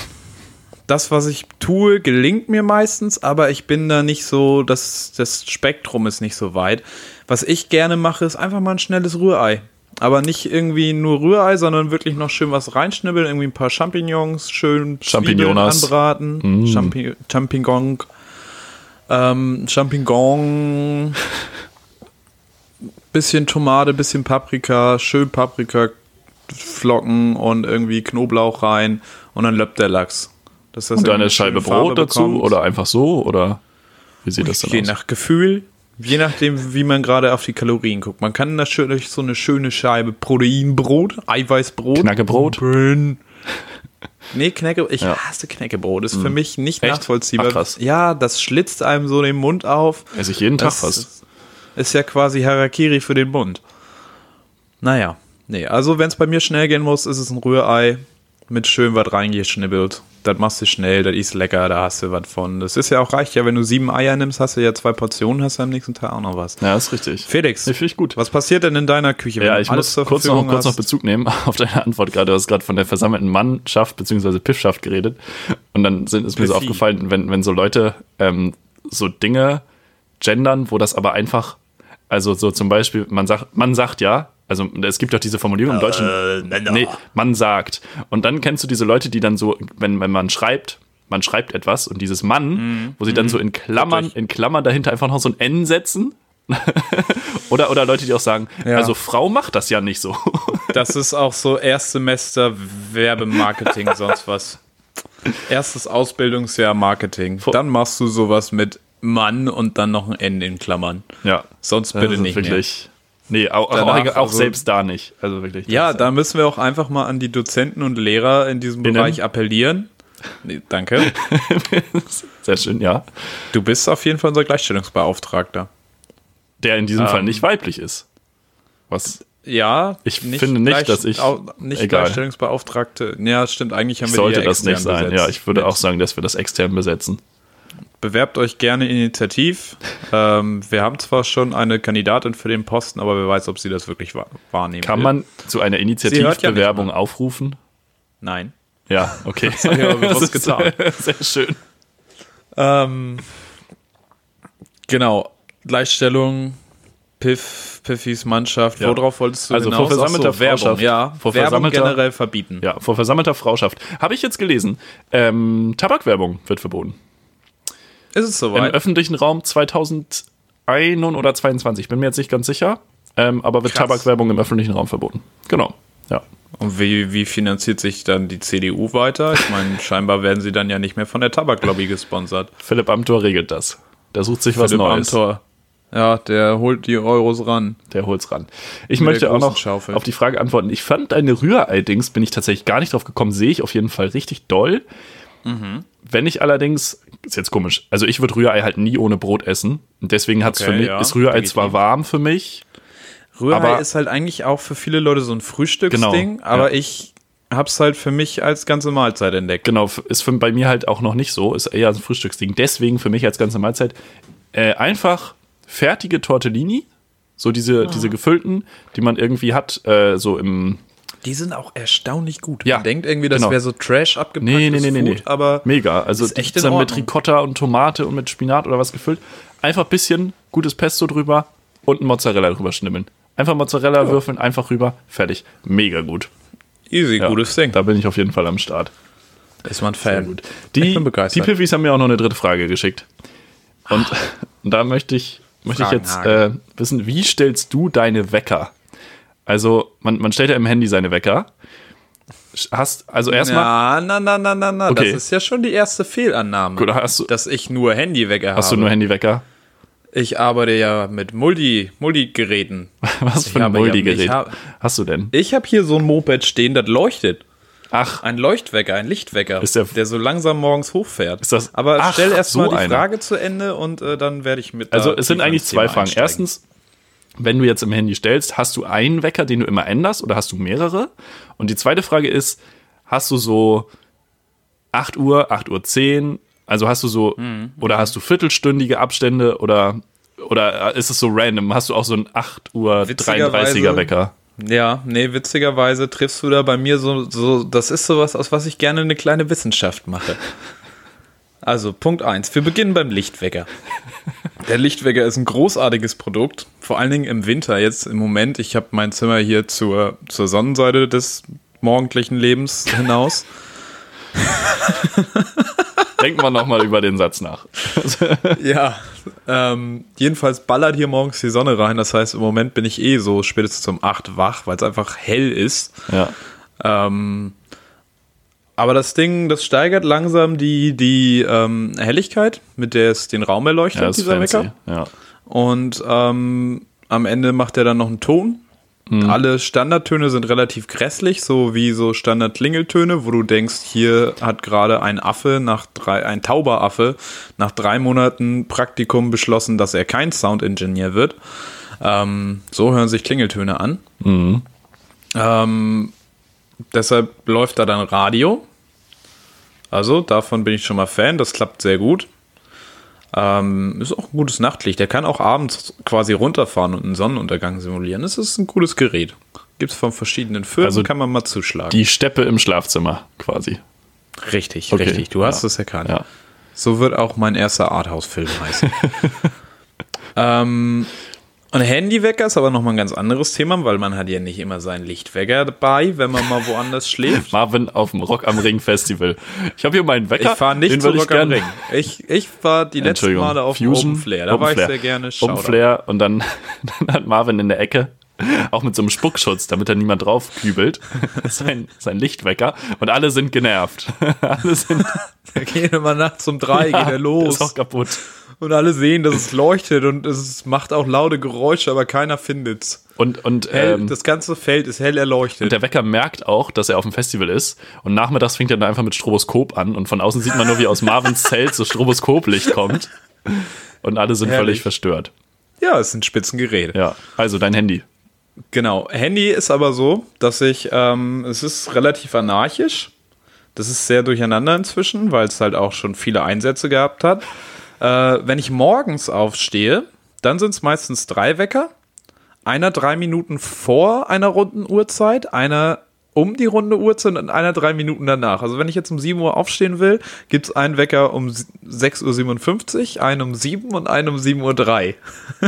[SPEAKER 2] Das, was ich tue, gelingt mir meistens, aber ich bin da nicht so, das, das Spektrum ist nicht so weit. Was ich gerne mache, ist einfach mal ein schnelles Rührei. Aber nicht irgendwie nur Rührei, sondern wirklich noch schön was reinschnibbeln, irgendwie ein paar Champignons, schön
[SPEAKER 1] Champignons
[SPEAKER 2] anbraten, mm. Champi Champignon, ähm, Champignon, [laughs] bisschen Tomate, bisschen Paprika, schön Paprika Flocken und irgendwie Knoblauch rein und dann löppt der Lachs.
[SPEAKER 1] Das und eine Scheibe Brot dazu oder einfach so oder wie sieht das
[SPEAKER 2] denn je aus? Je nach Gefühl, je nachdem, wie man gerade auf die Kalorien guckt. Man kann natürlich so eine schöne Scheibe Proteinbrot, Eiweißbrot,
[SPEAKER 1] Knackebrot.
[SPEAKER 2] Burn. [laughs] Nee, Knecke, ich ja. hasse Knäckebrot. Ist für hm. mich nicht Echt? nachvollziehbar. Ach, krass. Ja, das schlitzt einem so den Mund auf.
[SPEAKER 1] Esse ich jeden das Tag fast.
[SPEAKER 2] Ist ja quasi Harakiri für den Mund. Naja. Nee, also wenn es bei mir schnell gehen muss, ist es ein Rührei mit schön was reingeschnibbelt. Das machst du schnell, das ist lecker, da hast du was von. Das ist ja auch reicht ja, wenn du sieben Eier nimmst, hast du ja zwei Portionen, hast du am nächsten Tag auch noch was.
[SPEAKER 1] Ja, ist richtig.
[SPEAKER 2] Felix,
[SPEAKER 1] nee, ich gut.
[SPEAKER 2] was passiert denn in deiner Küche?
[SPEAKER 1] Ja, ich muss kurz noch, kurz noch Bezug nehmen [laughs] auf deine Antwort gerade. Du hast gerade von der versammelten Mannschaft bzw. Piffschaft geredet. Und dann sind, ist mir so aufgefallen, wenn, wenn so Leute ähm, so Dinge gendern, wo das aber einfach, also so zum Beispiel, man sagt, man sagt ja, also es gibt doch diese Formulierung im Deutschen. Äh, nee, man sagt. Und dann kennst du diese Leute, die dann so, wenn, wenn man schreibt, man schreibt etwas und dieses Mann, mhm. wo sie dann so in Klammern, in Klammern dahinter einfach noch so ein N setzen. [laughs] oder, oder Leute, die auch sagen, ja. also Frau macht das ja nicht so. [laughs]
[SPEAKER 2] das ist auch so Erstsemester Werbemarketing, sonst was. Erstes Ausbildungsjahr Marketing. Dann machst du sowas mit Mann und dann noch ein N in Klammern.
[SPEAKER 1] Ja.
[SPEAKER 2] Sonst bitte nicht.
[SPEAKER 1] Wirklich. Mehr. Nee, auch, Danach, auch, auch also, selbst da nicht. Also wirklich.
[SPEAKER 2] Ja, da müssen wir auch einfach mal an die Dozenten und Lehrer in diesem Innen. Bereich appellieren. Nee, danke. [laughs]
[SPEAKER 1] Sehr schön, ja.
[SPEAKER 2] Du bist auf jeden Fall unser Gleichstellungsbeauftragter.
[SPEAKER 1] Der in diesem ähm, Fall nicht weiblich ist. Was?
[SPEAKER 2] Ja,
[SPEAKER 1] ich finde nicht, dass ich.
[SPEAKER 2] Nicht egal. Gleichstellungsbeauftragte. Ja, stimmt. Eigentlich haben wir
[SPEAKER 1] Sollte das nicht sein. Besetzt. Ja, ich würde auch sagen, dass wir das extern besetzen
[SPEAKER 2] bewerbt euch gerne initiativ. ähm, wir haben zwar schon eine Kandidatin für den Posten, aber wer weiß, ob sie das wirklich wahrnehmen
[SPEAKER 1] Kann will. man zu einer Initiativbewerbung ja aufrufen?
[SPEAKER 2] Nein.
[SPEAKER 1] Ja, okay.
[SPEAKER 2] Das habe ich aber [laughs] bewusst getan. [laughs]
[SPEAKER 1] Sehr schön.
[SPEAKER 2] Ähm, genau. Gleichstellung, Piff, Piffys Mannschaft. Ja. Worauf wolltest du
[SPEAKER 1] also hinaus? vor versammelter so, Werbung,
[SPEAKER 2] ja.
[SPEAKER 1] Vor Werbung
[SPEAKER 2] generell verbieten.
[SPEAKER 1] Ja, vor versammelter Frauschaft. Habe ich jetzt gelesen. Ähm, Tabakwerbung wird verboten.
[SPEAKER 2] Ist es soweit?
[SPEAKER 1] Im öffentlichen Raum 2001 oder 22, bin mir jetzt nicht ganz sicher. Ähm, aber wird Krass. Tabakwerbung im öffentlichen Raum verboten. Genau, ja.
[SPEAKER 2] Und wie, wie finanziert sich dann die CDU weiter? Ich meine, [laughs] scheinbar werden sie dann ja nicht mehr von der Tabaklobby gesponsert.
[SPEAKER 1] Philipp Amthor regelt das. Der sucht sich Philipp was Neues. Amthor.
[SPEAKER 2] Ja, der holt die Euros ran.
[SPEAKER 1] Der holt's ran. Ich Mit möchte auch noch Schaufel. auf die Frage antworten. Ich fand deine Rührei-Dings, bin ich tatsächlich gar nicht drauf gekommen, sehe ich auf jeden Fall richtig doll. Mhm. Wenn ich allerdings, ist jetzt komisch, also ich würde Rührei halt nie ohne Brot essen. Und deswegen hat's okay, für mich, ja, ist Rührei zwar warm für mich.
[SPEAKER 2] Rührei aber, ist halt eigentlich auch für viele Leute so ein Frühstücksding, genau, aber ja. ich hab's halt für mich als ganze Mahlzeit entdeckt.
[SPEAKER 1] Genau, ist für, bei mir halt auch noch nicht so, ist eher ein Frühstücksding. Deswegen für mich als ganze Mahlzeit äh, einfach fertige Tortellini, so diese, ah. diese gefüllten, die man irgendwie hat, äh, so im
[SPEAKER 2] die sind auch erstaunlich gut.
[SPEAKER 1] Ja,
[SPEAKER 2] Man denkt irgendwie, das genau. wäre so Trash abgepackt.
[SPEAKER 1] Nee, nee, nee, nee, nee.
[SPEAKER 2] aber
[SPEAKER 1] mega. Also ist echt dann mit Ricotta und Tomate und mit Spinat oder was gefüllt. Einfach ein bisschen gutes Pesto drüber und ein Mozzarella drüber schnibbeln. Einfach Mozzarella ja. würfeln, einfach rüber, fertig. Mega gut.
[SPEAKER 2] Easy, ja, gutes Ding.
[SPEAKER 1] Da bin ich auf jeden Fall am Start.
[SPEAKER 2] Ist man Fan. Gut.
[SPEAKER 1] Die, die Piffis haben mir auch noch eine dritte Frage geschickt. Und, und [laughs] da möchte ich, möchte ich jetzt äh, wissen, wie stellst du deine Wecker? Also, man, man stellt ja im Handy seine Wecker. Hast, also erstmal.
[SPEAKER 2] Ja, na, na, na, na, na. Okay. Das ist ja schon die erste Fehlannahme.
[SPEAKER 1] Gut, hast du,
[SPEAKER 2] dass ich nur Handywecker habe.
[SPEAKER 1] Hast du nur Handywecker?
[SPEAKER 2] Ich arbeite ja mit Multi, Multigeräten. [laughs]
[SPEAKER 1] Was für ein Multigerät ja, hast du denn?
[SPEAKER 2] Ich habe hier so ein Moped stehen, das leuchtet.
[SPEAKER 1] Ach.
[SPEAKER 2] Ein Leuchtwecker, ein Lichtwecker,
[SPEAKER 1] der,
[SPEAKER 2] der so langsam morgens hochfährt.
[SPEAKER 1] Ist das,
[SPEAKER 2] Aber ach, stell erst so die eine. Frage zu Ende und äh, dann werde ich mit.
[SPEAKER 1] Also es sind eigentlich zwei Fragen. Einsteigen. Erstens, wenn du jetzt im Handy stellst, hast du einen Wecker, den du immer änderst oder hast du mehrere? Und die zweite Frage ist, hast du so 8 Uhr, 8 Uhr 10? Also hast du so, mhm. oder hast du viertelstündige Abstände oder, oder ist es so random? Hast du auch so einen 8 Uhr 33er Wecker?
[SPEAKER 2] Ja, nee, witzigerweise triffst du da bei mir so, so, das ist sowas, aus was ich gerne eine kleine Wissenschaft mache. [laughs] Also, Punkt 1. Wir beginnen beim Lichtwecker. Der Lichtwecker ist ein großartiges Produkt, vor allen Dingen im Winter. Jetzt im Moment, ich habe mein Zimmer hier zur, zur Sonnenseite des morgendlichen Lebens hinaus. [laughs]
[SPEAKER 1] Denken wir nochmal über den Satz nach. [laughs]
[SPEAKER 2] ja, ähm, jedenfalls ballert hier morgens die Sonne rein. Das heißt, im Moment bin ich eh so spätestens um 8 wach, weil es einfach hell ist.
[SPEAKER 1] Ja.
[SPEAKER 2] Ähm, aber das Ding, das steigert langsam die, die ähm, Helligkeit, mit der es den Raum erleuchtet,
[SPEAKER 1] ja,
[SPEAKER 2] dieser
[SPEAKER 1] fancy.
[SPEAKER 2] Wecker.
[SPEAKER 1] Ja.
[SPEAKER 2] Und ähm, am Ende macht er dann noch einen Ton. Mhm. Alle Standardtöne sind relativ grässlich, so wie so Standard-Klingeltöne, wo du denkst, hier hat gerade ein Affe nach drei, ein Tauberaffe nach drei Monaten Praktikum beschlossen, dass er kein Sound-Engineer wird. Ähm, so hören sich Klingeltöne an.
[SPEAKER 1] Mhm.
[SPEAKER 2] Ähm, deshalb läuft da dann Radio. Also davon bin ich schon mal Fan, das klappt sehr gut. Ähm, ist auch ein gutes Nachtlicht. Der kann auch abends quasi runterfahren und einen Sonnenuntergang simulieren. Das ist ein cooles Gerät. Gibt es von verschiedenen Firmen,
[SPEAKER 1] Also
[SPEAKER 2] kann man mal zuschlagen.
[SPEAKER 1] Die Steppe im Schlafzimmer quasi.
[SPEAKER 2] richtig,
[SPEAKER 1] Okay,
[SPEAKER 2] richtig. Du hast
[SPEAKER 1] ja.
[SPEAKER 2] es erkannt.
[SPEAKER 1] Ja.
[SPEAKER 2] So wird auch mein erster Arthouse-Film heißen. [laughs] ähm, und Handywecker ist aber nochmal ein ganz anderes Thema, weil man hat ja nicht immer seinen Lichtwecker dabei, wenn man mal woanders schläft. [laughs]
[SPEAKER 1] Marvin auf dem Rock am Ring Festival. Ich habe hier meinen
[SPEAKER 2] Ich
[SPEAKER 1] Wecker.
[SPEAKER 2] fahre nicht zu
[SPEAKER 1] will ich
[SPEAKER 2] Rock am Ring. Ich, ich war die letzten Male auf
[SPEAKER 1] Fusion,
[SPEAKER 2] Open Flair. Da
[SPEAKER 1] Open
[SPEAKER 2] war ich
[SPEAKER 1] Flair.
[SPEAKER 2] sehr gerne.
[SPEAKER 1] Open
[SPEAKER 2] Shoutout.
[SPEAKER 1] Flair und dann, [laughs] dann hat Marvin in der Ecke auch mit so einem Spuckschutz, damit da niemand drauf kübelt, [laughs] sein, sein Lichtwecker und alle sind genervt. alle sind
[SPEAKER 2] Der geht immer nachts um drei, geht er los.
[SPEAKER 1] Ist auch kaputt.
[SPEAKER 2] Und alle sehen, dass es leuchtet und es macht auch laute Geräusche, aber keiner findet's.
[SPEAKER 1] Und, und,
[SPEAKER 2] Hell,
[SPEAKER 1] ähm,
[SPEAKER 2] das ganze Feld ist hell erleuchtet.
[SPEAKER 1] der Wecker merkt auch, dass er auf dem Festival ist und nachmittags fängt er dann einfach mit Stroboskop an und von außen sieht man nur, wie aus Marvins [laughs] Zelt so Stroboskoplicht kommt und alle sind
[SPEAKER 2] Herrlich.
[SPEAKER 1] völlig verstört.
[SPEAKER 2] ja, es sind Spitzengeräte.
[SPEAKER 1] Ja, also dein Handy.
[SPEAKER 2] Genau. Handy ist aber so, dass ich, ähm, es ist relativ anarchisch. Das ist sehr durcheinander inzwischen, weil es halt auch schon viele Einsätze gehabt hat. Äh, wenn ich morgens aufstehe, dann sind es meistens drei Wecker. Einer drei Minuten vor einer runden Uhrzeit, einer um die runde Uhrzeit und einer drei Minuten danach. Also wenn ich jetzt um 7 Uhr aufstehen will, gibt es einen Wecker um 6.57 Uhr, einen um 7 und einen um 7.03 Uhr.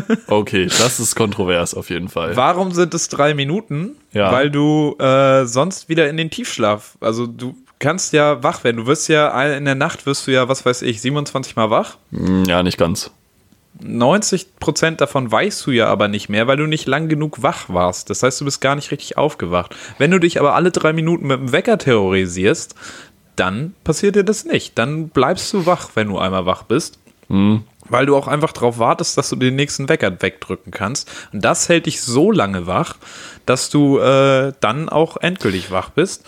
[SPEAKER 2] [laughs]
[SPEAKER 1] Okay, das ist kontrovers auf jeden Fall.
[SPEAKER 2] Warum sind es drei Minuten?
[SPEAKER 1] Ja.
[SPEAKER 2] Weil du äh, sonst wieder in den Tiefschlaf, also du kannst ja wach werden. Du wirst ja in der Nacht wirst du ja, was weiß ich, 27 Mal wach.
[SPEAKER 1] Hm, Ja, nicht ganz.
[SPEAKER 2] 90 Prozent davon weißt du ja aber nicht mehr, weil du nicht lang genug wach warst. Das heißt, du bist gar nicht richtig aufgewacht. Wenn du dich aber alle drei Minuten mit dem Wecker terrorisierst, dann passiert dir das nicht. Dann bleibst du wach, wenn du einmal wach bist. Weil du auch einfach darauf wartest, dass du den nächsten Wecker wegdrücken kannst. Und das hält dich so lange wach, dass du äh, dann auch endgültig wach bist.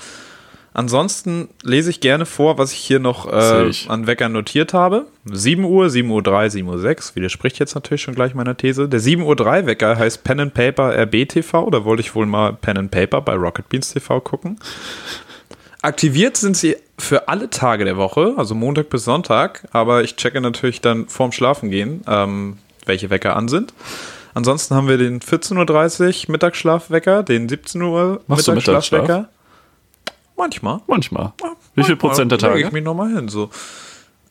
[SPEAKER 2] Ansonsten lese ich gerne vor, was ich hier noch äh,
[SPEAKER 1] ich.
[SPEAKER 2] an Weckern notiert habe. 7 Uhr, 7 Uhr 3, 7 Uhr 6, widerspricht jetzt natürlich schon gleich meiner These. Der 7 Uhr 3 Wecker heißt Pen and Paper RBTV, da wollte ich wohl mal Pen and Paper bei Rocket Beans TV gucken. Aktiviert sind sie für alle Tage der Woche, also Montag bis Sonntag, aber ich checke natürlich dann vorm Schlafengehen, ähm, welche Wecker an sind. Ansonsten haben wir den 14.30 Uhr Mittagsschlafwecker, den 17 Uhr
[SPEAKER 1] Machst
[SPEAKER 2] Mittagsschlafwecker. Manchmal.
[SPEAKER 1] Manchmal. Wie viel Prozent der Tage?
[SPEAKER 2] ich mich nochmal hin, so.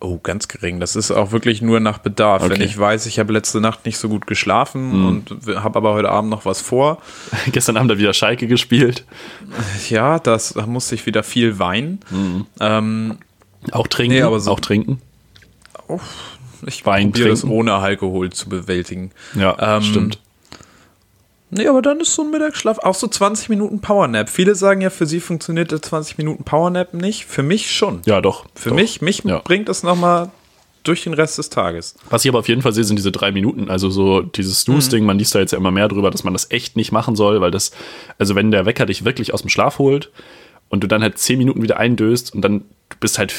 [SPEAKER 2] Oh, ganz gering. Das ist auch wirklich nur nach Bedarf. Wenn
[SPEAKER 1] Okay.
[SPEAKER 2] ich weiß, ich habe letzte Nacht nicht so gut geschlafen und habe aber heute Abend noch was vor. [laughs]
[SPEAKER 1] Gestern Abend hat wieder Schalke gespielt.
[SPEAKER 2] Ja, das, da musste ich wieder viel weinen. Ähm,
[SPEAKER 1] Auch trinken.
[SPEAKER 2] Nee, aber so-
[SPEAKER 1] auch trinken.
[SPEAKER 2] ich
[SPEAKER 1] Wein
[SPEAKER 2] probiere das
[SPEAKER 1] trinken.
[SPEAKER 2] ohne Alkohol zu bewältigen.
[SPEAKER 1] Ja,
[SPEAKER 2] Ähm,
[SPEAKER 1] stimmt.
[SPEAKER 2] Nee, aber dann ist so ein Mittagsschlaf auch so 20 Minuten Powernap. Viele sagen ja, für sie funktioniert der 20 Minuten Powernap nicht. Für mich schon.
[SPEAKER 1] Ja, doch.
[SPEAKER 2] Für
[SPEAKER 1] doch.
[SPEAKER 2] mich, mich
[SPEAKER 1] Ja.
[SPEAKER 2] bringt es nochmal durch den Rest des Tages.
[SPEAKER 1] Was ich aber auf jeden Fall sehe, sind diese drei Minuten. Also so dieses Snooze-Ding, man liest da jetzt ja immer mehr drüber, dass man das echt nicht machen soll, weil das, also wenn der Wecker dich wirklich aus dem Schlaf holt und du dann halt zehn Minuten wieder eindöst und dann du bist halt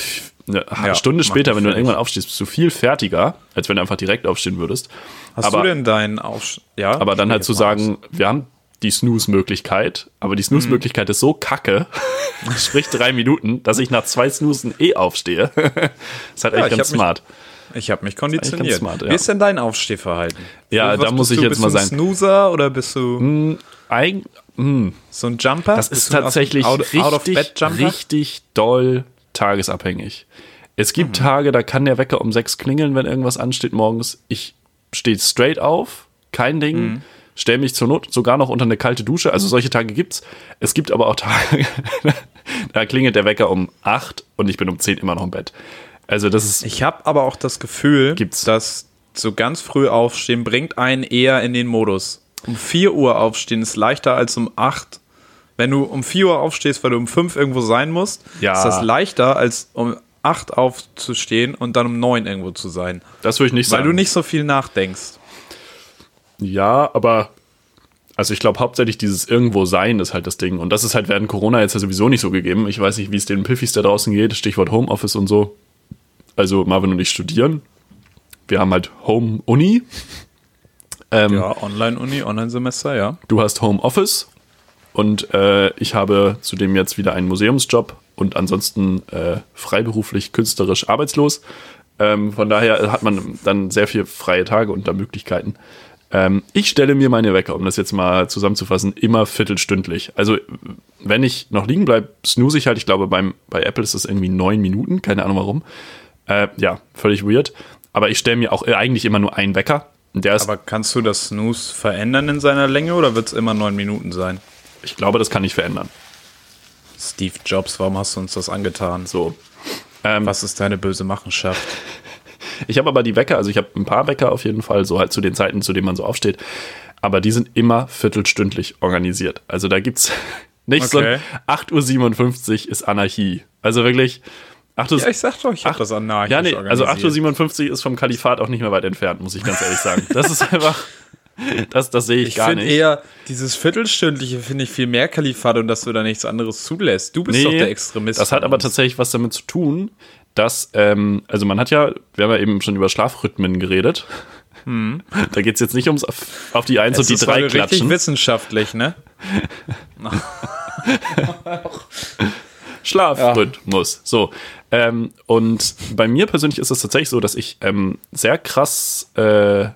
[SPEAKER 1] eine
[SPEAKER 2] Ja,
[SPEAKER 1] Stunde später, wenn du irgendwann aufstehst, bist du viel fertiger, als wenn du einfach direkt aufstehen würdest.
[SPEAKER 2] Hast
[SPEAKER 1] aber,
[SPEAKER 2] du denn deinen Aufsch... Ja?
[SPEAKER 1] aber dann halt zu sagen, wir haben die Snooze-Möglichkeit, aber die Snooze-Möglichkeit ist so kacke, [laughs] sprich drei Minuten, dass ich nach zwei Snoozen eh aufstehe. ist halt
[SPEAKER 2] Ja,
[SPEAKER 1] echt
[SPEAKER 2] ich
[SPEAKER 1] ganz
[SPEAKER 2] hab mich-
[SPEAKER 1] smart.
[SPEAKER 2] Ich habe mich konditioniert.
[SPEAKER 1] smart, ja.
[SPEAKER 2] Wie ist denn dein Aufstehverhalten?
[SPEAKER 1] Ja, da
[SPEAKER 2] bist
[SPEAKER 1] muss ich jetzt
[SPEAKER 2] bist
[SPEAKER 1] mal
[SPEAKER 2] du ein. Snoozer oder bist du
[SPEAKER 1] Eig hm,
[SPEAKER 2] so ein Jumper?
[SPEAKER 1] das
[SPEAKER 2] Bist
[SPEAKER 1] ist
[SPEAKER 2] ein
[SPEAKER 1] tatsächlich
[SPEAKER 2] out,
[SPEAKER 1] richtig,
[SPEAKER 2] out
[SPEAKER 1] richtig doll tagesabhängig. Es gibt
[SPEAKER 2] Mhm.
[SPEAKER 1] Tage, da kann der Wecker um sechs klingeln, wenn irgendwas ansteht morgens. Ich stehe straight auf, kein Ding,
[SPEAKER 2] Mhm.
[SPEAKER 1] stelle mich zur Not sogar noch unter eine kalte Dusche. Also solche Tage gibt's. Es gibt aber auch Tage, [laughs] da klingelt der Wecker um acht und ich bin um zehn immer noch im Bett. Also das ist
[SPEAKER 2] Ich habe aber auch das Gefühl,
[SPEAKER 1] Gibt's.
[SPEAKER 2] dass so ganz früh aufstehen bringt einen eher in den Modus. Um 4 Uhr aufstehen ist leichter als um 8. Wenn du um 4 Uhr aufstehst, weil du um 5 irgendwo sein musst,
[SPEAKER 1] Ja.
[SPEAKER 2] ist das leichter als um 8 aufzustehen und dann um 9 irgendwo zu sein.
[SPEAKER 1] das würde ich nicht
[SPEAKER 2] Weil
[SPEAKER 1] sagen.
[SPEAKER 2] du nicht so viel nachdenkst.
[SPEAKER 1] Ja, aber also ich glaube hauptsächlich dieses irgendwo sein ist halt das Ding und das ist halt während Corona jetzt ja sowieso nicht so gegeben. Ich weiß nicht, wie es den Piffis da draußen geht, Stichwort Homeoffice und so. Also Marvin und ich studieren. Wir haben halt Home Uni. Ähm,
[SPEAKER 2] Ja, Online-Uni, Online-Semester, ja.
[SPEAKER 1] Du hast Homeoffice und äh, ich habe zudem jetzt wieder einen Museumsjob und ansonsten äh, freiberuflich, künstlerisch arbeitslos. Ähm, von daher hat man dann sehr viel freie Tage und da Möglichkeiten. Ähm, ich stelle mir meine Wecker, um das jetzt mal zusammenzufassen, immer viertelstündlich. Also wenn ich noch liegen bleibe, snooze ich halt. Ich glaube, beim, bei Apple ist das irgendwie neun Minuten, keine Ahnung warum. Äh, ja, völlig weird. Aber ich stelle mir auch eigentlich immer nur einen Wecker.
[SPEAKER 2] Aber kannst du das Snooze verändern in seiner Länge oder wird es immer 9 Minuten sein?
[SPEAKER 1] Ich glaube, das kann ich verändern.
[SPEAKER 2] Steve Jobs, warum hast du uns das angetan?
[SPEAKER 1] So. Ähm,
[SPEAKER 2] Was ist deine böse Machenschaft? [laughs]
[SPEAKER 1] Ich habe aber die Wecker, also ich habe ein paar Wecker auf jeden Fall, so halt zu den Zeiten, zu denen man so aufsteht. Aber die sind immer viertelstündlich organisiert. Also da gibt's [laughs] nicht
[SPEAKER 2] Okay.
[SPEAKER 1] so ein 8.57 Uhr ist Anarchie. Also wirklich 8 Uhr.
[SPEAKER 2] Ja, ich sag doch, ich hab das anarchisch
[SPEAKER 1] ja, nee, also
[SPEAKER 2] organisiert.
[SPEAKER 1] 8.57 Uhr ist vom Kalifat auch nicht mehr weit entfernt, muss ich ganz ehrlich sagen. Das ist [laughs] einfach, [laughs] das, das sehe ich,
[SPEAKER 2] Ich
[SPEAKER 1] gar
[SPEAKER 2] finde
[SPEAKER 1] nicht.
[SPEAKER 2] eher, dieses Viertelstündliche finde ich viel mehr Kalifat und dass du da nichts anderes zulässt. Du bist doch der Extremist.
[SPEAKER 1] Das hat aber tatsächlich was damit zu tun, dass, ähm, also man hat ja, wir haben ja eben schon über Schlafrhythmen geredet. [laughs] Da geht es jetzt nicht ums auf, auf die Eins
[SPEAKER 2] Hm. Es
[SPEAKER 1] und die
[SPEAKER 2] ist
[SPEAKER 1] drei
[SPEAKER 2] heute richtig
[SPEAKER 1] klatschen.
[SPEAKER 2] wissenschaftlich, ne? [laughs]
[SPEAKER 1] Schlafrhythmus. So. Ähm, und bei mir persönlich ist es tatsächlich so, dass ich ähm, sehr krass äh,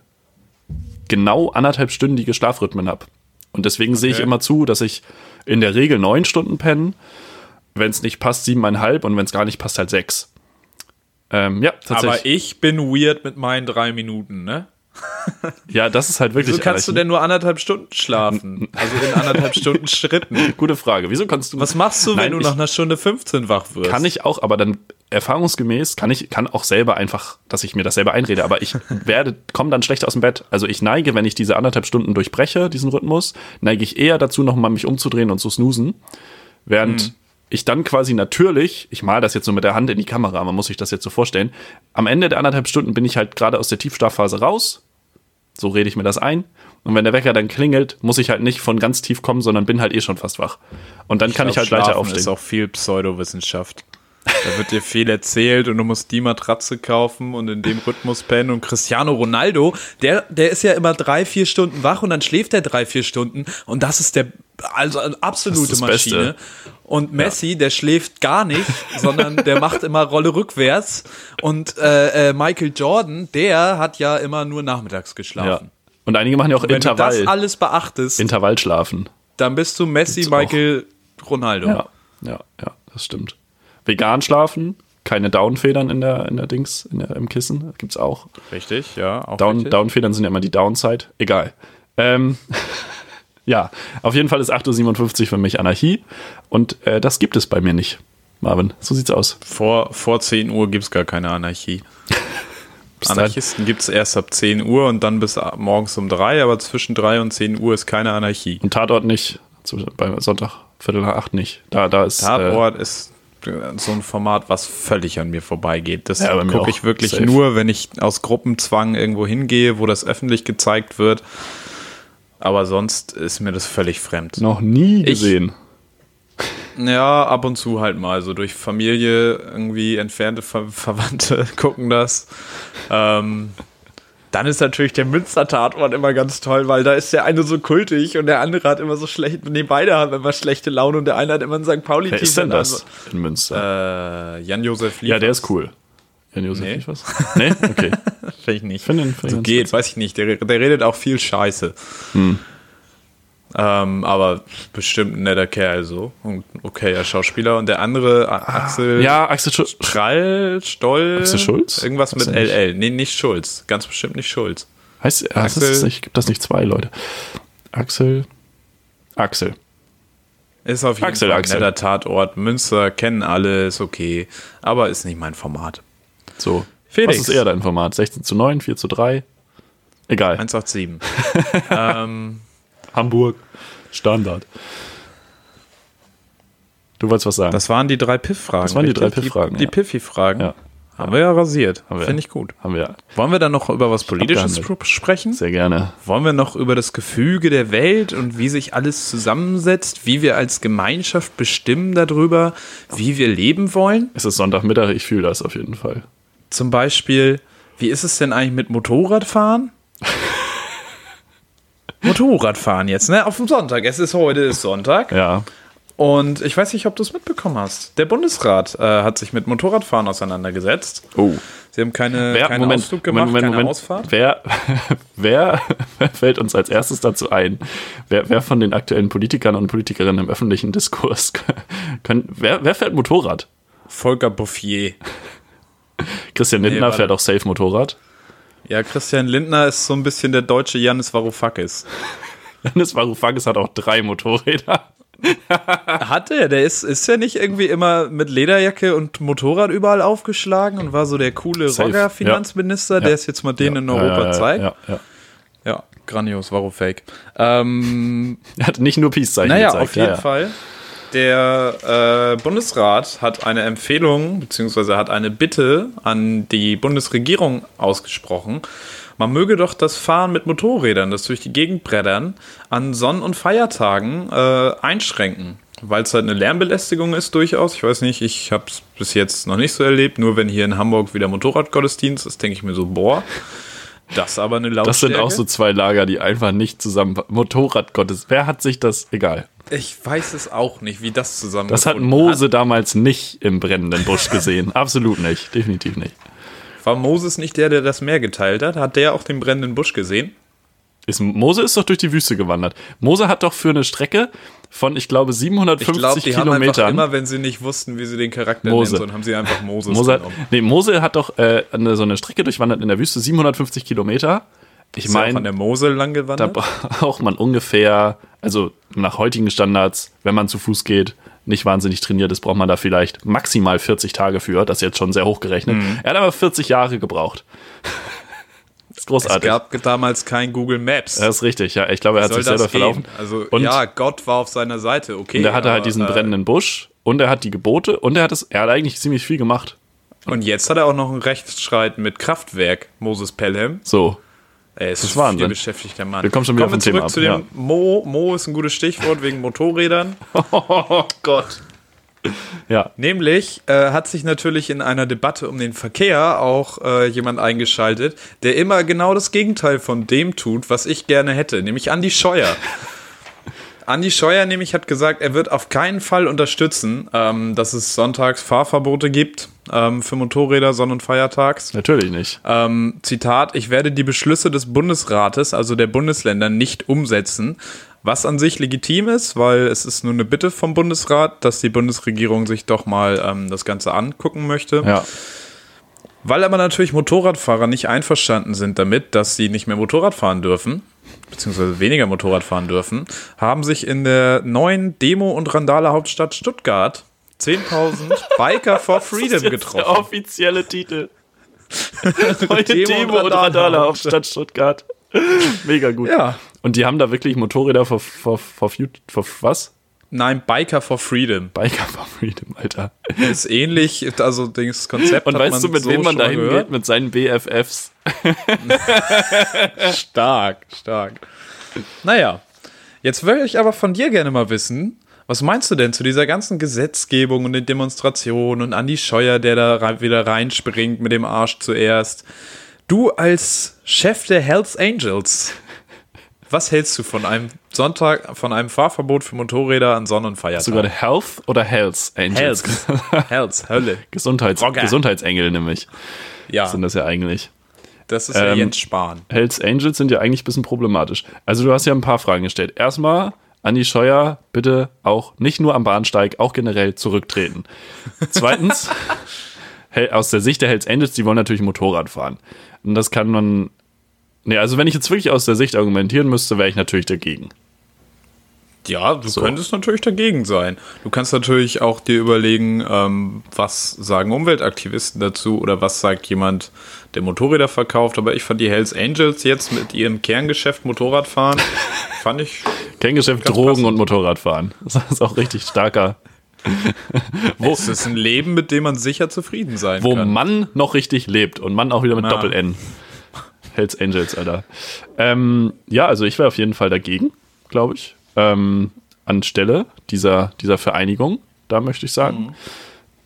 [SPEAKER 1] genau anderthalbstündige Schlafrhythmen habe. Und deswegen sehe ich
[SPEAKER 2] Okay.
[SPEAKER 1] immer zu, dass ich in der Regel neun Stunden penne. Wenn es nicht passt, siebeneinhalb und wenn es gar nicht passt, halt sechs. Ähm, ja, tatsächlich.
[SPEAKER 2] Aber ich bin weird mit meinen drei Minuten, ne? [laughs]
[SPEAKER 1] ja, das ist halt wirklich.
[SPEAKER 2] Wieso kannst du
[SPEAKER 1] erreichen.
[SPEAKER 2] denn nur anderthalb Stunden schlafen? Also in anderthalb Stunden [laughs] Schritten.
[SPEAKER 1] Gute Frage. Wieso kannst du.
[SPEAKER 2] Was machst du, wenn
[SPEAKER 1] Nein,
[SPEAKER 2] du
[SPEAKER 1] ich-
[SPEAKER 2] nach einer Stunde 15 wach wirst?
[SPEAKER 1] Kann ich auch, aber dann erfahrungsgemäß kann ich kann auch selber einfach, dass ich mir das selber einrede, aber ich [laughs] werde komme dann schlecht aus dem Bett. Also ich neige, wenn ich diese anderthalb Stunden durchbreche, diesen Rhythmus, neige ich eher dazu, noch mal mich umzudrehen und zu snoosen, während
[SPEAKER 2] Mhm.
[SPEAKER 1] ich dann quasi natürlich, ich mal das jetzt so mit der Hand in die Kamera, man muss sich das jetzt so vorstellen, am Ende der anderthalb Stunden bin ich halt gerade aus der Tiefschlafphase raus, so rede ich mir das ein. Und wenn der Wecker dann klingelt, muss ich halt nicht von ganz tief kommen, sondern bin halt eh schon fast wach. Und dann kann ich,
[SPEAKER 2] glaub,
[SPEAKER 1] halt weiter
[SPEAKER 2] Schlafen
[SPEAKER 1] aufstehen.
[SPEAKER 2] ist auch viel Pseudowissenschaft. Da wird dir viel erzählt und du musst die Matratze kaufen und in dem Rhythmus pennen. Und Cristiano Ronaldo, der, der ist ja immer drei, vier Stunden wach und dann schläft er drei, vier Stunden. Und das ist der, also eine absolute Maschine.
[SPEAKER 1] Beste.
[SPEAKER 2] Und Messi, der schläft gar nicht, sondern der macht immer Rolle rückwärts. Und äh, äh, Michael Jordan, der hat ja immer nur nachmittags
[SPEAKER 1] Ja.
[SPEAKER 2] geschlafen.
[SPEAKER 1] Und einige machen ja auch
[SPEAKER 2] Wenn du
[SPEAKER 1] Intervall,
[SPEAKER 2] das alles beachtest,
[SPEAKER 1] Intervallschlafen.
[SPEAKER 2] dann bist du Messi,
[SPEAKER 1] Gibt's auch.
[SPEAKER 2] Michael, Ronaldo.
[SPEAKER 1] Ja, ja, ja, das stimmt. Vegan schlafen, keine Downfedern in der, in der Dings, in der, im Kissen, gibt's auch.
[SPEAKER 2] Richtig, ja. Auch
[SPEAKER 1] Down,
[SPEAKER 2] richtig.
[SPEAKER 1] Downfedern sind ja immer die Downside. Egal. Ähm, [laughs] ja, auf jeden Fall ist 8.57 Uhr für mich Anarchie und äh, das gibt es bei mir nicht. Marvin, so sieht's aus.
[SPEAKER 2] Vor, vor 10 Uhr gibt es gar keine Anarchie. [laughs] Anarchisten gibt es erst ab 10 Uhr und dann bis morgens um 3, aber zwischen 3 und 10 Uhr ist keine Anarchie.
[SPEAKER 1] Und Tatort nicht, zu, bei Sonntag, Viertel nach acht nicht. Da, da ist. Äh,
[SPEAKER 2] Tatort ist äh, so ein Format, was völlig an mir vorbeigeht. Das
[SPEAKER 1] Ja,
[SPEAKER 2] gucke ich wirklich
[SPEAKER 1] Safe.
[SPEAKER 2] nur, wenn ich aus Gruppenzwang irgendwo hingehe, wo das öffentlich gezeigt wird. Aber sonst ist mir das völlig fremd.
[SPEAKER 1] noch nie gesehen.
[SPEAKER 2] Ja, ab und zu halt mal, so durch Familie, irgendwie entfernte Ver Verwandte [laughs] gucken das. Ähm, Dann ist natürlich der Münster-Tatort immer ganz toll, weil da ist der eine so kultig und der andere hat immer so schlecht, nee, beide haben immer schlechte Laune und der eine hat immer ein St. pauli
[SPEAKER 1] Wer ist denn das in Münster?
[SPEAKER 2] Äh, Jan-Josef
[SPEAKER 1] Ja, der ist cool. Jan-Josef
[SPEAKER 2] Nee.
[SPEAKER 1] Liefers? [laughs] Nee? Okay.
[SPEAKER 2] Finde ich nicht.
[SPEAKER 1] Finde ihn- finde
[SPEAKER 2] so
[SPEAKER 1] ihn
[SPEAKER 2] geht, weiß ich nicht. Der, der redet auch viel Scheiße.
[SPEAKER 1] Hm.
[SPEAKER 2] Ähm, aber bestimmt ein netter Kerl so. Und okayer Schauspieler. Und der andere, A- Axel
[SPEAKER 1] Ja, Axel Schulz.
[SPEAKER 2] Prall, Stoll.
[SPEAKER 1] Axel Schulz?
[SPEAKER 2] Irgendwas mit? LL. Nee, nicht Schulz. Ganz bestimmt nicht Schulz.
[SPEAKER 1] Heißt, heißt
[SPEAKER 2] Axel-
[SPEAKER 1] das nicht, gibt das nicht zwei Leute? Axel. Axel.
[SPEAKER 2] Ist auf jeden
[SPEAKER 1] Axel,
[SPEAKER 2] Fall ein
[SPEAKER 1] Axel.
[SPEAKER 2] netter Tatort. Münster kennen alle, ist okay. Aber ist nicht mein Format.
[SPEAKER 1] So.
[SPEAKER 2] Felix.
[SPEAKER 1] Was ist eher dein Format? 16 zu 9, 4 zu 3? Egal.
[SPEAKER 2] 187. [laughs] ähm,
[SPEAKER 1] Hamburg. Standard. Du wolltest was sagen?
[SPEAKER 2] das waren die drei Piff-Fragen.
[SPEAKER 1] Das waren die drei? Piff-Fragen,
[SPEAKER 2] Die,
[SPEAKER 1] ja.
[SPEAKER 2] die Piffy-Fragen.
[SPEAKER 1] Ja.
[SPEAKER 2] Haben wir ja rasiert. Finde ich gut.
[SPEAKER 1] Haben wir
[SPEAKER 2] Wollen wir dann noch über was Politisches sprechen?
[SPEAKER 1] sehr gerne.
[SPEAKER 2] Wollen wir noch über das Gefüge der Welt und wie sich alles zusammensetzt, wie wir als Gemeinschaft bestimmen darüber, wie wir leben wollen?
[SPEAKER 1] Es ist Sonntagmittag, ich fühle das auf jeden Fall.
[SPEAKER 2] Zum Beispiel, wie ist es denn eigentlich mit Motorradfahren? Motorradfahren jetzt, ne? Auf dem Sonntag. Es ist heute ist Sonntag.
[SPEAKER 1] Ja.
[SPEAKER 2] Und ich weiß nicht, ob du es mitbekommen hast. Der Bundesrat äh, hat sich mit Motorradfahren auseinandergesetzt.
[SPEAKER 1] Oh.
[SPEAKER 2] Sie haben keine,
[SPEAKER 1] Wer,
[SPEAKER 2] keinen
[SPEAKER 1] Moment,
[SPEAKER 2] Ausflug gemacht,
[SPEAKER 1] Moment, Moment,
[SPEAKER 2] keine. Ausfahrt.
[SPEAKER 1] Wer, [laughs] wer, wer fällt uns als erstes dazu ein? Wer, wer von den aktuellen Politikern und Politikerinnen im öffentlichen Diskurs [laughs] können, wer, wer fährt Motorrad?
[SPEAKER 2] Volker Bouffier.
[SPEAKER 1] Christian Lindner
[SPEAKER 2] warte.
[SPEAKER 1] fährt auch safe Motorrad.
[SPEAKER 2] Ja, Christian Lindner ist so ein bisschen der deutsche Janis Varoufakis. [laughs]
[SPEAKER 1] Janis Varoufakis hat auch drei Motorräder. [laughs]
[SPEAKER 2] Hat er? Der ist, ist ja nicht irgendwie immer mit Lederjacke und Motorrad überall aufgeschlagen und war so der coole
[SPEAKER 1] Safe,
[SPEAKER 2] Rocker-Finanzminister, der es jetzt mal denen in Europa
[SPEAKER 1] ja,
[SPEAKER 2] zeigt.
[SPEAKER 1] Ja, ja.
[SPEAKER 2] Ja, grandios, Varoufake. Ähm, [laughs]
[SPEAKER 1] Er hat nicht nur Peace-Zeichen
[SPEAKER 2] naja,
[SPEAKER 1] gezeigt.
[SPEAKER 2] auf jeden
[SPEAKER 1] ja, ja.
[SPEAKER 2] Fall. Der äh, Bundesrat hat eine Empfehlung beziehungsweise hat eine Bitte an die Bundesregierung ausgesprochen. Man möge doch das Fahren mit Motorrädern, das durch die Gegend brettern, an Sonn- und Feiertagen äh, einschränken. Weil es halt eine Lärmbelästigung ist durchaus. Ich weiß nicht, ich habe es bis jetzt noch nicht so erlebt. Nur wenn hier in Hamburg wieder Motorradgottesdienst ist, denke ich mir so, boah, das aber eine Lautstärke.
[SPEAKER 1] Das sind auch so zwei Lager, die einfach nicht zusammen. Motorradgottes. Wer hat sich das? Egal.
[SPEAKER 2] Ich weiß es auch nicht, wie das zusammen
[SPEAKER 1] Das hat Mose damals nicht im brennenden Busch gesehen. [laughs] Absolut nicht. Definitiv nicht.
[SPEAKER 2] War Moses nicht der, der das Meer geteilt hat? Hat der auch den brennenden Busch gesehen?
[SPEAKER 1] Ist, Mose ist doch durch die Wüste gewandert. Mose hat doch für eine Strecke von, ich glaube, 750
[SPEAKER 2] Ich glaube, die haben einfach
[SPEAKER 1] Kilometern.
[SPEAKER 2] immer, wenn sie nicht wussten, wie sie den Charakter
[SPEAKER 1] Mose.
[SPEAKER 2] nennen sollen, haben sie einfach Moses
[SPEAKER 1] Mose
[SPEAKER 2] genommen.
[SPEAKER 1] nee, Mose hat doch äh, eine, so eine Strecke durchwandert in der Wüste, 750 Kilometer. Ich
[SPEAKER 2] auch an
[SPEAKER 1] meine,
[SPEAKER 2] der Mosel lang
[SPEAKER 1] da
[SPEAKER 2] gewandert?
[SPEAKER 1] braucht [laughs] man ungefähr, also nach heutigen Standards, wenn man zu Fuß geht, nicht wahnsinnig trainiert ist, braucht man da vielleicht maximal 40 Tage für. Das ist jetzt schon sehr hochgerechnet. Er hat aber 40 Jahre gebraucht. Ist
[SPEAKER 2] es
[SPEAKER 1] großartig.
[SPEAKER 2] gab damals kein Google Maps.
[SPEAKER 1] das ist richtig, ja. Ich glaube, er hat sich selber
[SPEAKER 2] gehen?
[SPEAKER 1] verlaufen.
[SPEAKER 2] Also,
[SPEAKER 1] Und-
[SPEAKER 2] ja, Gott war auf seiner Seite, okay.
[SPEAKER 1] Und er hatte halt
[SPEAKER 2] aber,
[SPEAKER 1] diesen
[SPEAKER 2] äh,
[SPEAKER 1] brennenden Busch und er hat die Gebote und er hat es, er hat eigentlich ziemlich viel gemacht.
[SPEAKER 2] Und jetzt hat er auch noch einen Rechtsstreit mit Kraftwerk, Moses Pelham.
[SPEAKER 1] So.
[SPEAKER 2] Er ist,
[SPEAKER 1] Das Wahnsinn.
[SPEAKER 2] viel beschäftigter Mann.
[SPEAKER 1] Wir kommen schon wieder
[SPEAKER 2] Kommen wir
[SPEAKER 1] Thema
[SPEAKER 2] zurück
[SPEAKER 1] ab,
[SPEAKER 2] zu dem Mo. Mo ist ein gutes Stichwort wegen Motorrädern. [laughs]
[SPEAKER 1] Oh Gott. Ja.
[SPEAKER 2] Nämlich äh, hat sich natürlich in einer Debatte um den Verkehr auch äh, jemand eingeschaltet, der immer genau das Gegenteil von dem tut, was ich gerne hätte, nämlich Andi Scheuer. [laughs] Andi Scheuer nämlich hat gesagt, er wird auf keinen Fall unterstützen, ähm, dass es sonntags Fahrverbote gibt ähm, für Motorräder sonn- und feiertags.
[SPEAKER 1] Natürlich nicht.
[SPEAKER 2] Ähm, Zitat, ich werde die Beschlüsse des Bundesrates, also der Bundesländer, nicht umsetzen. Was an sich legitim ist, weil es ist nur eine Bitte vom Bundesrat, dass die Bundesregierung sich doch mal ähm, das Ganze angucken möchte.
[SPEAKER 1] Ja.
[SPEAKER 2] Weil aber natürlich Motorradfahrer nicht einverstanden sind damit, dass sie nicht mehr Motorrad fahren dürfen, beziehungsweise weniger Motorrad fahren dürfen, haben sich in der neuen Demo- und Randale-Hauptstadt Stuttgart 10.000 [laughs] Biker for Freedom
[SPEAKER 1] Der
[SPEAKER 2] getroffen.
[SPEAKER 1] offizielle Titel. [laughs] Neue
[SPEAKER 2] Demo
[SPEAKER 1] Demo,
[SPEAKER 2] und Radale
[SPEAKER 1] Hauptstadt Stuttgart. Mega gut.
[SPEAKER 2] Ja.
[SPEAKER 1] Und die haben da wirklich Motorräder for, for, for, for was?
[SPEAKER 2] Nein, Biker for Freedom.
[SPEAKER 1] Biker for Freedom, Alter.
[SPEAKER 2] ist ähnlich, also das Konzept.
[SPEAKER 1] Und weißt du, mit
[SPEAKER 2] so
[SPEAKER 1] wem man da hingeht? Mit seinen BFFs. [laughs]
[SPEAKER 2] Stark, stark. Naja, jetzt würde ich aber von dir gerne mal wissen, was meinst du denn zu dieser ganzen Gesetzgebung und den Demonstrationen und Andi Scheuer, der da rein- wieder reinspringt mit dem Arsch zuerst? Du als Chef der Hells Angels, was hältst du von einem Sonntag, von einem Fahrverbot für Motorräder an Sonn- und Feiertagen?
[SPEAKER 1] Sogar Health oder Hells Angels?
[SPEAKER 2] Hells. Hölle.
[SPEAKER 1] Gesundheits
[SPEAKER 2] Rocker.
[SPEAKER 1] Gesundheitsengel nämlich
[SPEAKER 2] Ja,
[SPEAKER 1] sind das ja eigentlich.
[SPEAKER 2] das ist ja
[SPEAKER 1] Ähm,
[SPEAKER 2] Jens Spahn.
[SPEAKER 1] Hells Angels sind ja eigentlich ein bisschen problematisch. Also du hast ja ein paar Fragen gestellt. Erstmal, Andi Scheuer, bitte auch nicht nur am Bahnsteig, auch generell zurücktreten. Zweitens, [laughs] aus der Sicht der Hells Angels, die wollen natürlich Motorrad fahren. Und das kann man. Nee, also wenn ich jetzt wirklich aus der Sicht argumentieren müsste, wäre ich natürlich dagegen.
[SPEAKER 2] Ja, du
[SPEAKER 1] So.
[SPEAKER 2] könntest natürlich dagegen sein. Du kannst natürlich auch dir überlegen, ähm, was sagen Umweltaktivisten dazu oder was sagt jemand, der Motorräder verkauft. Aber ich fand die Hells Angels jetzt mit ihrem Kerngeschäft Motorradfahren, [laughs] fand ich
[SPEAKER 1] Kerngeschäft, Drogen
[SPEAKER 2] passend.
[SPEAKER 1] und Motorradfahren. [laughs] Das ist auch richtig starker. wo, [laughs]
[SPEAKER 2] Es ist ein Leben, mit dem man sicher zufrieden sein
[SPEAKER 1] wo
[SPEAKER 2] kann.
[SPEAKER 1] Mann noch richtig lebt und Mann auch wieder mit
[SPEAKER 2] Ja.
[SPEAKER 1] Doppel-N. Hells Angels, Alter. Ähm, ja, also ich wäre auf jeden Fall dagegen, glaube ich. Ähm, anstelle dieser, dieser Vereinigung, da möchte ich sagen.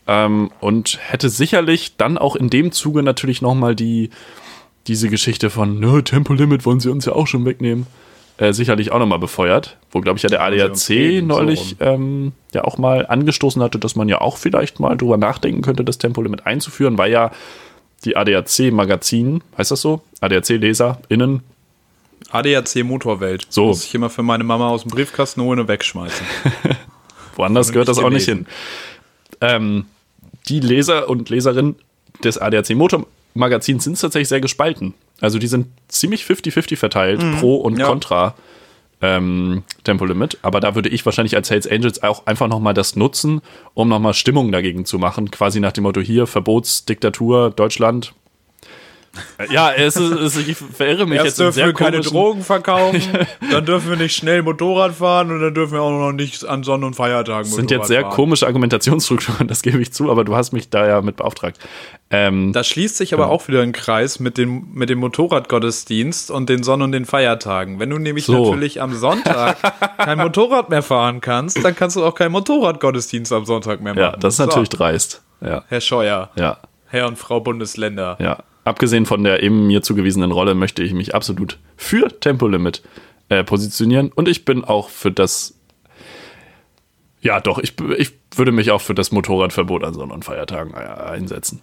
[SPEAKER 1] Ähm, und hätte sicherlich dann auch in dem Zuge natürlich nochmal die, diese Geschichte von, nö, Tempolimit wollen sie uns ja auch schon wegnehmen, äh, sicherlich auch nochmal befeuert. Wo, glaube ich, ja der ADAC
[SPEAKER 2] geben, so
[SPEAKER 1] neulich ähm, ja auch mal angestoßen hatte, dass man ja auch vielleicht mal drüber nachdenken könnte, das Tempolimit einzuführen, weil ja die ADAC-Magazin, heißt das so? ADAC-LeserInnen
[SPEAKER 2] ADAC Motorwelt.
[SPEAKER 1] So.
[SPEAKER 2] Muss ich immer für meine Mama aus dem Briefkasten holen und wegschmeißen. [laughs]
[SPEAKER 1] Woanders gehört das auch nicht hin. Ähm, die Leser und Leserinnen des ADAC Motormagazins sind tatsächlich sehr gespalten. Also die sind ziemlich 50-50 verteilt, pro und
[SPEAKER 2] Mhm. ja.
[SPEAKER 1] contra ähm, Tempolimit. Aber da würde ich wahrscheinlich als Hells Angels auch einfach nochmal das nutzen, um nochmal Stimmung dagegen zu machen. Quasi nach dem Motto hier, Verbotsdiktatur, Deutschland. Ja, es ist, es, ich verirre mich jetzt
[SPEAKER 2] Erst
[SPEAKER 1] in
[SPEAKER 2] dürfen wir keine Drogen verkaufen, [laughs] dann dürfen wir nicht schnell Motorrad fahren und dann dürfen wir auch noch nicht an Sonn- und Feiertagen
[SPEAKER 1] sind jetzt sehr
[SPEAKER 2] fahren.
[SPEAKER 1] komische Argumentationsstrukturen, [laughs] das gebe ich zu, aber du hast mich da ja mit beauftragt. Ähm,
[SPEAKER 2] Da schließt sich aber auch wieder ein Kreis mit dem, mit dem Motorradgottesdienst und den Sonn- und den Feiertagen. Wenn du nämlich
[SPEAKER 1] So.
[SPEAKER 2] natürlich am Sonntag [laughs] kein Motorrad mehr fahren kannst, dann kannst du auch keinen Motorradgottesdienst am Sonntag mehr machen.
[SPEAKER 1] ja, das ist
[SPEAKER 2] So,
[SPEAKER 1] natürlich dreist. Ja,
[SPEAKER 2] Herr Scheuer,
[SPEAKER 1] ja,
[SPEAKER 2] Herr und Frau Bundesländer.
[SPEAKER 1] ja. Abgesehen von der eben mir zugewiesenen Rolle möchte ich mich absolut für Tempolimit äh, positionieren und ich bin auch für das. Ja, doch, ich, ich würde mich auch für das Motorradverbot an Sonn- und Feiertagen äh, einsetzen.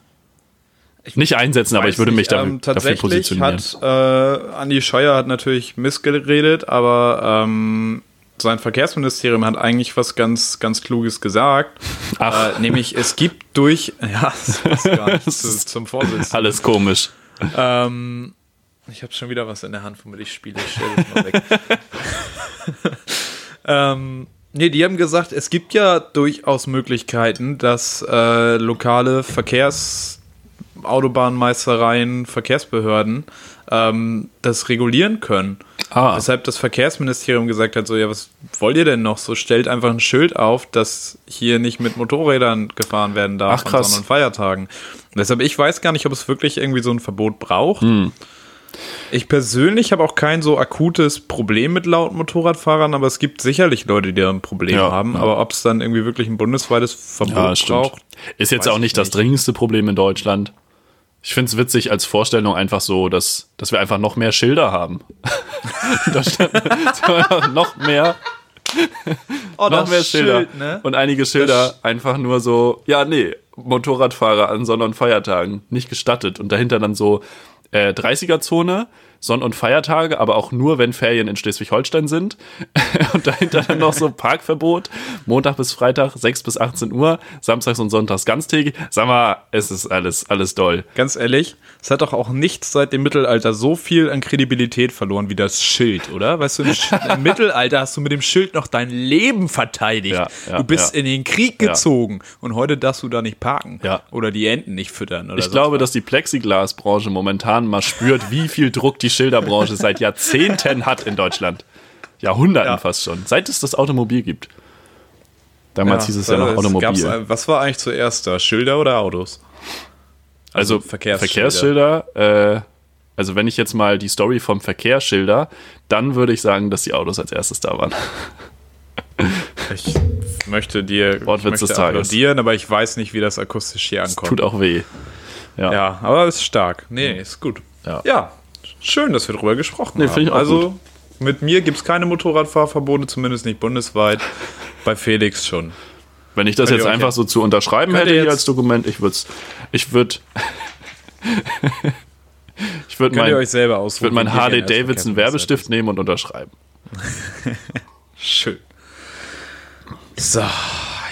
[SPEAKER 1] Nicht einsetzen, aber ich würde mich
[SPEAKER 2] Weiß
[SPEAKER 1] da,
[SPEAKER 2] nicht, ähm,
[SPEAKER 1] dafür positionieren.
[SPEAKER 2] hat äh, Andi Scheuer hat natürlich missgeredet, aber ähm, sein Verkehrsministerium hat eigentlich was ganz, ganz Kluges gesagt. Äh, nämlich, es gibt durch. Ja, das passt gar nicht [laughs] zu, zum Vorsitz.
[SPEAKER 1] Alles komisch.
[SPEAKER 2] Ähm, ich habe schon wieder was in der Hand, womit ich spiele. Ich stell das mal weg. [laughs] ähm, nee, die haben gesagt, es gibt ja durchaus Möglichkeiten, dass äh, lokale Verkehrsautobahn-Meistereien, Verkehrsbehörden ähm, das regulieren können.
[SPEAKER 1] Ah.
[SPEAKER 2] Weshalb das Verkehrsministerium gesagt hat, so, ja, was wollt ihr denn noch? So, stellt einfach ein Schild auf, dass hier nicht mit Motorrädern gefahren werden darf
[SPEAKER 1] Ach, krass.
[SPEAKER 2] und Feiertagen. Und deshalb, ich weiß gar nicht, ob es wirklich irgendwie so ein Verbot braucht.
[SPEAKER 1] Hm.
[SPEAKER 2] Ich persönlich habe auch kein so akutes Problem mit lauten Motorradfahrern, aber es gibt sicherlich Leute, die da ein Problem
[SPEAKER 1] Ja,
[SPEAKER 2] haben.
[SPEAKER 1] ja.
[SPEAKER 2] Aber ob es dann irgendwie wirklich ein bundesweites Verbot
[SPEAKER 1] Ja,
[SPEAKER 2] braucht,
[SPEAKER 1] Ist jetzt auch
[SPEAKER 2] ich
[SPEAKER 1] nicht das
[SPEAKER 2] nicht.
[SPEAKER 1] dringendste Problem in Deutschland. Ich finde es witzig als Vorstellung einfach so, dass, dass wir einfach noch mehr Schilder haben. [laughs] [laughs] Noch mehr,
[SPEAKER 2] oh,
[SPEAKER 1] noch mehr Schilder.
[SPEAKER 2] ne?
[SPEAKER 1] Und einige Schilder einfach nur so, ja, nee, Motorradfahrer an Sonn- und Feiertagen nicht gestattet. Und dahinter dann so äh, 30er-Zone, Sonn- und Feiertage, aber auch nur, wenn Ferien in Schleswig-Holstein sind. [laughs] und dahinter dann noch so Parkverbot, Montag bis Freitag, 6 bis 18 Uhr, Samstags und Sonntags ganztägig. Sag mal, es ist alles, alles doll.
[SPEAKER 2] Ganz ehrlich, es hat doch auch nichts seit dem Mittelalter so viel an Kredibilität verloren wie das Schild, oder? Weißt du, im, im [laughs] Mittelalter hast du mit dem Schild noch dein Leben verteidigt.
[SPEAKER 1] Ja, ja,
[SPEAKER 2] du bist
[SPEAKER 1] ja.
[SPEAKER 2] in den Krieg gezogen und heute darfst du da nicht parken oder die Enten nicht füttern.
[SPEAKER 1] Ich glaube,
[SPEAKER 2] was.
[SPEAKER 1] dass die Plexiglasbranche momentan mal spürt, wie viel Druck die Schilderbranche seit Jahrzehnten hat in Deutschland. Jahrhunderten
[SPEAKER 2] Ja.
[SPEAKER 1] fast schon. Seit es das Automobil gibt. Damals hieß es ja noch
[SPEAKER 2] es
[SPEAKER 1] Automobil.
[SPEAKER 2] was war eigentlich zuerst da? Schilder oder Autos?
[SPEAKER 1] also
[SPEAKER 2] also Verkehrsschilder.
[SPEAKER 1] Verkehrsschilder. äh, also wenn ich jetzt mal die Story vom Verkehrsschilder, dann würde ich sagen, dass die Autos als erstes da waren. [laughs]
[SPEAKER 2] Ich möchte dir ich
[SPEAKER 1] Wortwitz
[SPEAKER 2] möchte
[SPEAKER 1] des Tages.
[SPEAKER 2] applaudieren, aber ich weiß nicht, wie das akustisch hier ankommt.
[SPEAKER 1] Tut auch weh. Ja.
[SPEAKER 2] Ja, aber ist stark. Nee, ist gut. Ja. ja, schön, dass wir darüber gesprochen nee, haben. Also
[SPEAKER 1] gut.
[SPEAKER 2] mit mir gibt es keine Motorradfahrverbote, zumindest nicht bundesweit. Bei Felix schon.
[SPEAKER 1] Wenn ich das könnt jetzt einfach so zu unterschreiben hätte hier als Dokument, ich würde ich würde [laughs] ich würde mein, würd mein Harley Davidson Werbestift nehmen und unterschreiben. [laughs]
[SPEAKER 2] Schön. So,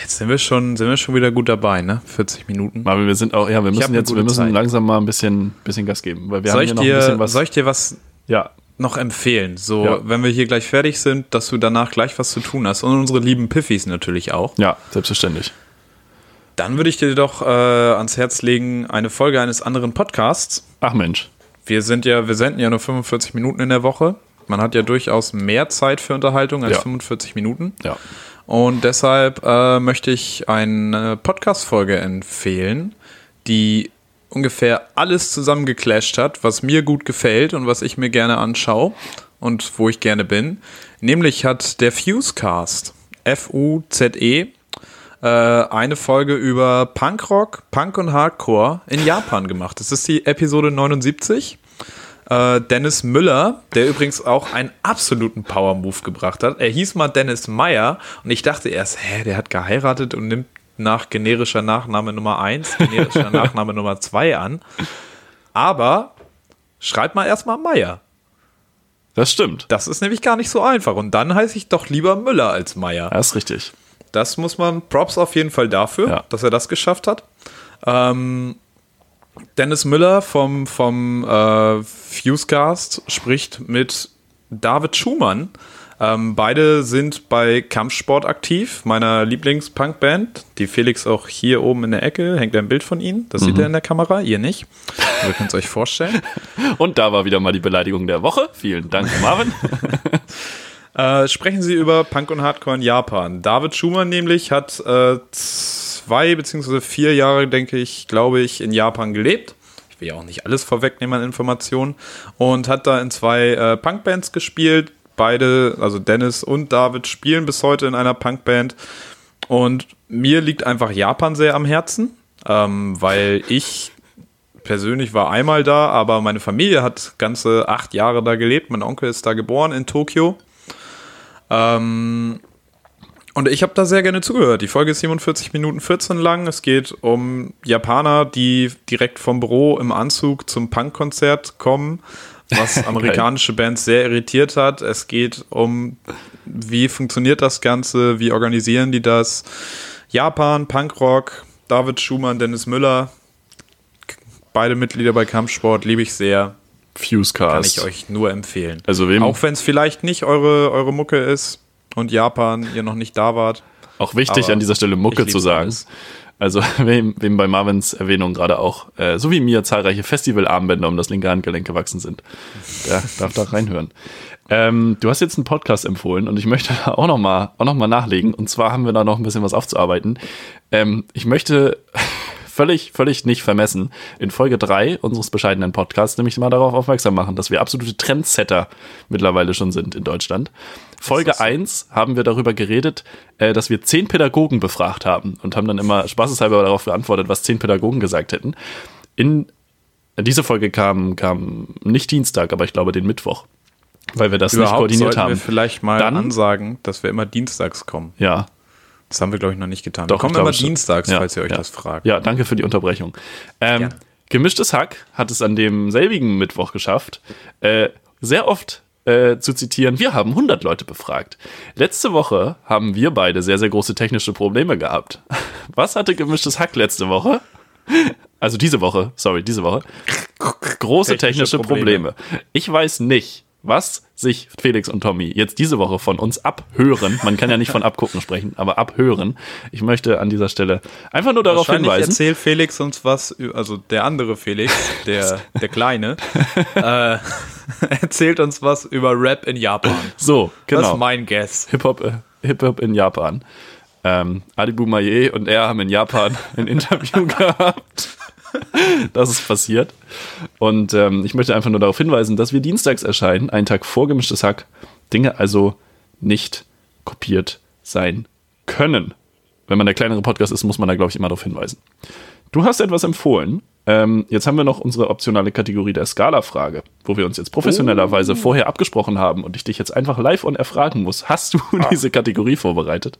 [SPEAKER 2] jetzt sind wir schon, sind wir schon wieder gut dabei, ne? 40 Minuten.
[SPEAKER 1] Aber wir sind auch, ja, wir müssen jetzt, wir müssen Zeit. langsam mal ein bisschen, bisschen Gas geben, weil wir soll haben hier noch
[SPEAKER 2] dir,
[SPEAKER 1] ein bisschen was.
[SPEAKER 2] Soll ich dir was ja. noch empfehlen? So, ja. wenn wir hier gleich fertig sind, dass du danach gleich was zu tun hast. Und unsere lieben Piffys natürlich auch.
[SPEAKER 1] Ja, selbstverständlich.
[SPEAKER 2] Dann würde ich dir doch äh, ans Herz legen, eine Folge eines anderen Podcasts.
[SPEAKER 1] Ach Mensch.
[SPEAKER 2] Wir sind ja, wir senden ja nur 45 Minuten in der Woche. Man hat ja durchaus mehr Zeit für Unterhaltung als ja. 45 Minuten.
[SPEAKER 1] Ja.
[SPEAKER 2] Und deshalb äh, möchte ich eine Podcast-Folge empfehlen, die ungefähr alles zusammengeclasht hat, was mir gut gefällt und was ich mir gerne anschaue und wo ich gerne bin. Nämlich hat der Fusecast, F-U-Z-E, äh, eine Folge über Punkrock, Punk und Hardcore in Japan gemacht. Das ist die Episode 79. Äh, Dennis Müller, der übrigens auch einen absoluten Power-Move gebracht hat. Er hieß mal Dennis Meyer und ich dachte erst, hä, der hat geheiratet und nimmt nach generischer Nachname Nummer 1, generischer [laughs] Nachname Nummer 2 an. Aber schreibt mal erstmal Meyer.
[SPEAKER 1] Das stimmt.
[SPEAKER 2] Das ist nämlich gar nicht so einfach. Und dann heiße ich doch lieber Müller als Meyer.
[SPEAKER 1] Das ist richtig.
[SPEAKER 2] Das muss man, Props auf jeden Fall dafür, ja. dass er das geschafft hat. Ähm, Dennis Müller vom, vom äh, Fusecast spricht mit David Schumann. Ähm, beide sind bei Kampfsport aktiv, meiner Lieblings-Punk-Band, die Felix auch hier oben in der Ecke, hängt ein Bild von ihnen, das mhm. sieht er in der Kamera, ihr nicht. Ihr könnt es euch vorstellen. [laughs]
[SPEAKER 1] Und da war wieder mal die Beleidigung der Woche. Vielen Dank, Marvin. [laughs]
[SPEAKER 2] äh, sprechen Sie über Punk und Hardcore in Japan. David Schumann nämlich hat äh, zwei beziehungsweise vier Jahre, denke ich, glaube ich, in Japan gelebt. Ich will ja auch nicht alles vorwegnehmen an Informationen. Und hat da in zwei äh, Punkbands gespielt. Beide, also Dennis und David, spielen bis heute in einer Punkband. Und mir liegt einfach Japan sehr am Herzen, ähm, weil ich persönlich war einmal da, aber meine Familie hat ganze acht Jahre da gelebt. Mein Onkel ist da geboren in Tokio. Ähm, und ich habe da sehr gerne zugehört. Die Folge ist 47 Minuten 14 lang. Es geht um Japaner, die direkt vom Büro im Anzug zum Punkkonzert kommen, was [laughs] amerikanische Bands sehr irritiert hat. Es geht um, wie funktioniert das Ganze, wie organisieren die das. Japan, Punkrock, David Schumann, Dennis Müller, beide Mitglieder bei Kampfsport, liebe ich sehr.
[SPEAKER 1] Fusecast.
[SPEAKER 2] Kann ich euch nur empfehlen.
[SPEAKER 1] Also wem
[SPEAKER 2] Auch wenn es vielleicht nicht eure, eure Mucke ist und Japan ihr noch nicht da wart.
[SPEAKER 1] Auch wichtig an dieser Stelle Mucke zu sagen. Alles. Also [laughs] wem, wem bei Marvins Erwähnung gerade auch, äh, so wie mir, zahlreiche Festivalarmbänder um das linke Handgelenk gewachsen sind. Der darf da reinhören. Ähm, du hast jetzt einen Podcast empfohlen und ich möchte da auch nochmal noch nachlegen. Und zwar haben wir da noch ein bisschen was aufzuarbeiten. Ähm, ich möchte völlig, völlig nicht vermessen, in Folge 3 unseres bescheidenen Podcasts nämlich mal darauf aufmerksam machen, dass wir absolute Trendsetter mittlerweile schon sind in Deutschland. Folge so? 1 haben wir darüber geredet, äh, dass wir zehn Pädagogen befragt haben und haben dann immer spaßeshalber darauf geantwortet, was zehn Pädagogen gesagt hätten. In diese Folge kam, kam nicht Dienstag, aber ich glaube den Mittwoch weil wir das Überhaupt nicht koordiniert haben. wir
[SPEAKER 2] vielleicht mal dann, ansagen, dass wir immer dienstags kommen.
[SPEAKER 1] Ja,
[SPEAKER 2] das haben wir, glaube ich, noch nicht getan.
[SPEAKER 1] Doch,
[SPEAKER 2] wir kommen immer dienstags, ja, falls ihr euch
[SPEAKER 1] ja.
[SPEAKER 2] das fragt.
[SPEAKER 1] Ja, danke für die Unterbrechung. Ähm, Gemischtes Hack hat es an dem selbigen Mittwoch geschafft, äh, sehr oft äh, zu zitieren, wir haben 100 Leute befragt. Letzte Woche haben wir beide sehr, sehr große technische Probleme gehabt. [laughs] Was hatte Gemischtes Hack letzte Woche? Also diese Woche, sorry, diese Woche. [laughs] Große technische, technische Probleme. Probleme. Ich weiß nicht, was sich Felix und Tommy jetzt diese Woche von uns abhören. Man kann ja nicht von abgucken sprechen, aber abhören. Ich möchte an dieser Stelle einfach nur darauf hinweisen.
[SPEAKER 2] erzählt Felix uns was, also der andere Felix, der, [laughs] der Kleine, äh, [laughs] erzählt uns was über Rap in Japan.
[SPEAKER 1] So, genau. Das
[SPEAKER 2] ist mein Guess.
[SPEAKER 1] Hip-Hop äh, Hip -Hop in Japan. Ähm, Adibu Maye und er haben in Japan ein Interview [laughs] gehabt. [laughs] das ist passiert. Und ähm, ich möchte einfach nur darauf hinweisen, dass wir dienstags erscheinen, einen Tag vor gemischtes Hack, Dinge also nicht kopiert sein können. Wenn man der kleinere Podcast ist, muss man da, glaube ich, immer darauf hinweisen. Du hast etwas empfohlen, Ähm, jetzt haben wir noch unsere optionale Kategorie der Skala-Frage, wo wir uns jetzt professionellerweise oh. vorher abgesprochen haben und ich dich jetzt einfach live on erfragen muss. Hast du ah. [laughs] diese Kategorie vorbereitet?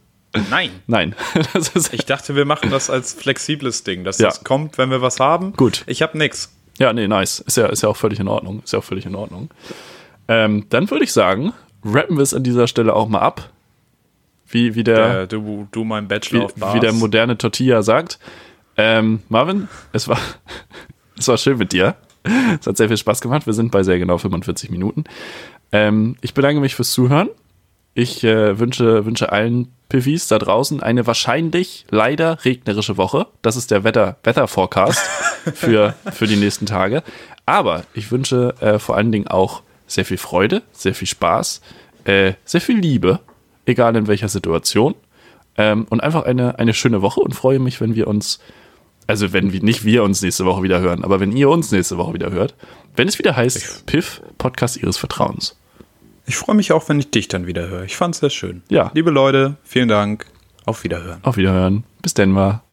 [SPEAKER 2] Nein.
[SPEAKER 1] Nein. [laughs]
[SPEAKER 2] ich dachte, wir machen das als flexibles Ding, dass ja. das kommt, wenn wir was haben.
[SPEAKER 1] Gut.
[SPEAKER 2] Ich habe nichts.
[SPEAKER 1] Ja, nee, nice. Ist ja, ist ja auch völlig in Ordnung. Ist ja auch völlig in Ordnung. Ähm, dann würde ich sagen, rappen wir es an dieser Stelle auch mal ab. Wie, wie der, der
[SPEAKER 2] du, du mein Bachelor
[SPEAKER 1] wie,
[SPEAKER 2] of Bars.
[SPEAKER 1] Wie der moderne Tortilla sagt. Ähm, Marvin, es war, [laughs] es war schön mit dir. Es hat sehr viel Spaß gemacht. Wir sind bei sehr genau 45 Minuten. Ähm, ich bedanke mich fürs Zuhören. Ich äh, wünsche, wünsche allen Piffis da draußen eine wahrscheinlich leider regnerische Woche. Das ist der Wetter, Wetterforecast [laughs] für, für die nächsten Tage. Aber ich wünsche äh, vor allen Dingen auch sehr viel Freude, sehr viel Spaß, äh, sehr viel Liebe, egal in welcher Situation. Ähm, und einfach eine, eine schöne Woche und freue mich, wenn wir uns, also wenn wir nicht wir uns nächste Woche wieder hören, aber wenn ihr uns nächste Woche wieder hört, wenn es wieder heißt Piff, Podcast Ihres Vertrauens.
[SPEAKER 2] Ich freue mich auch, wenn ich dich dann wieder höre. Ich fand es sehr schön.
[SPEAKER 1] Ja.
[SPEAKER 2] Liebe Leute, vielen Dank. Auf Wiederhören.
[SPEAKER 1] Auf Wiederhören. Bis denn mal.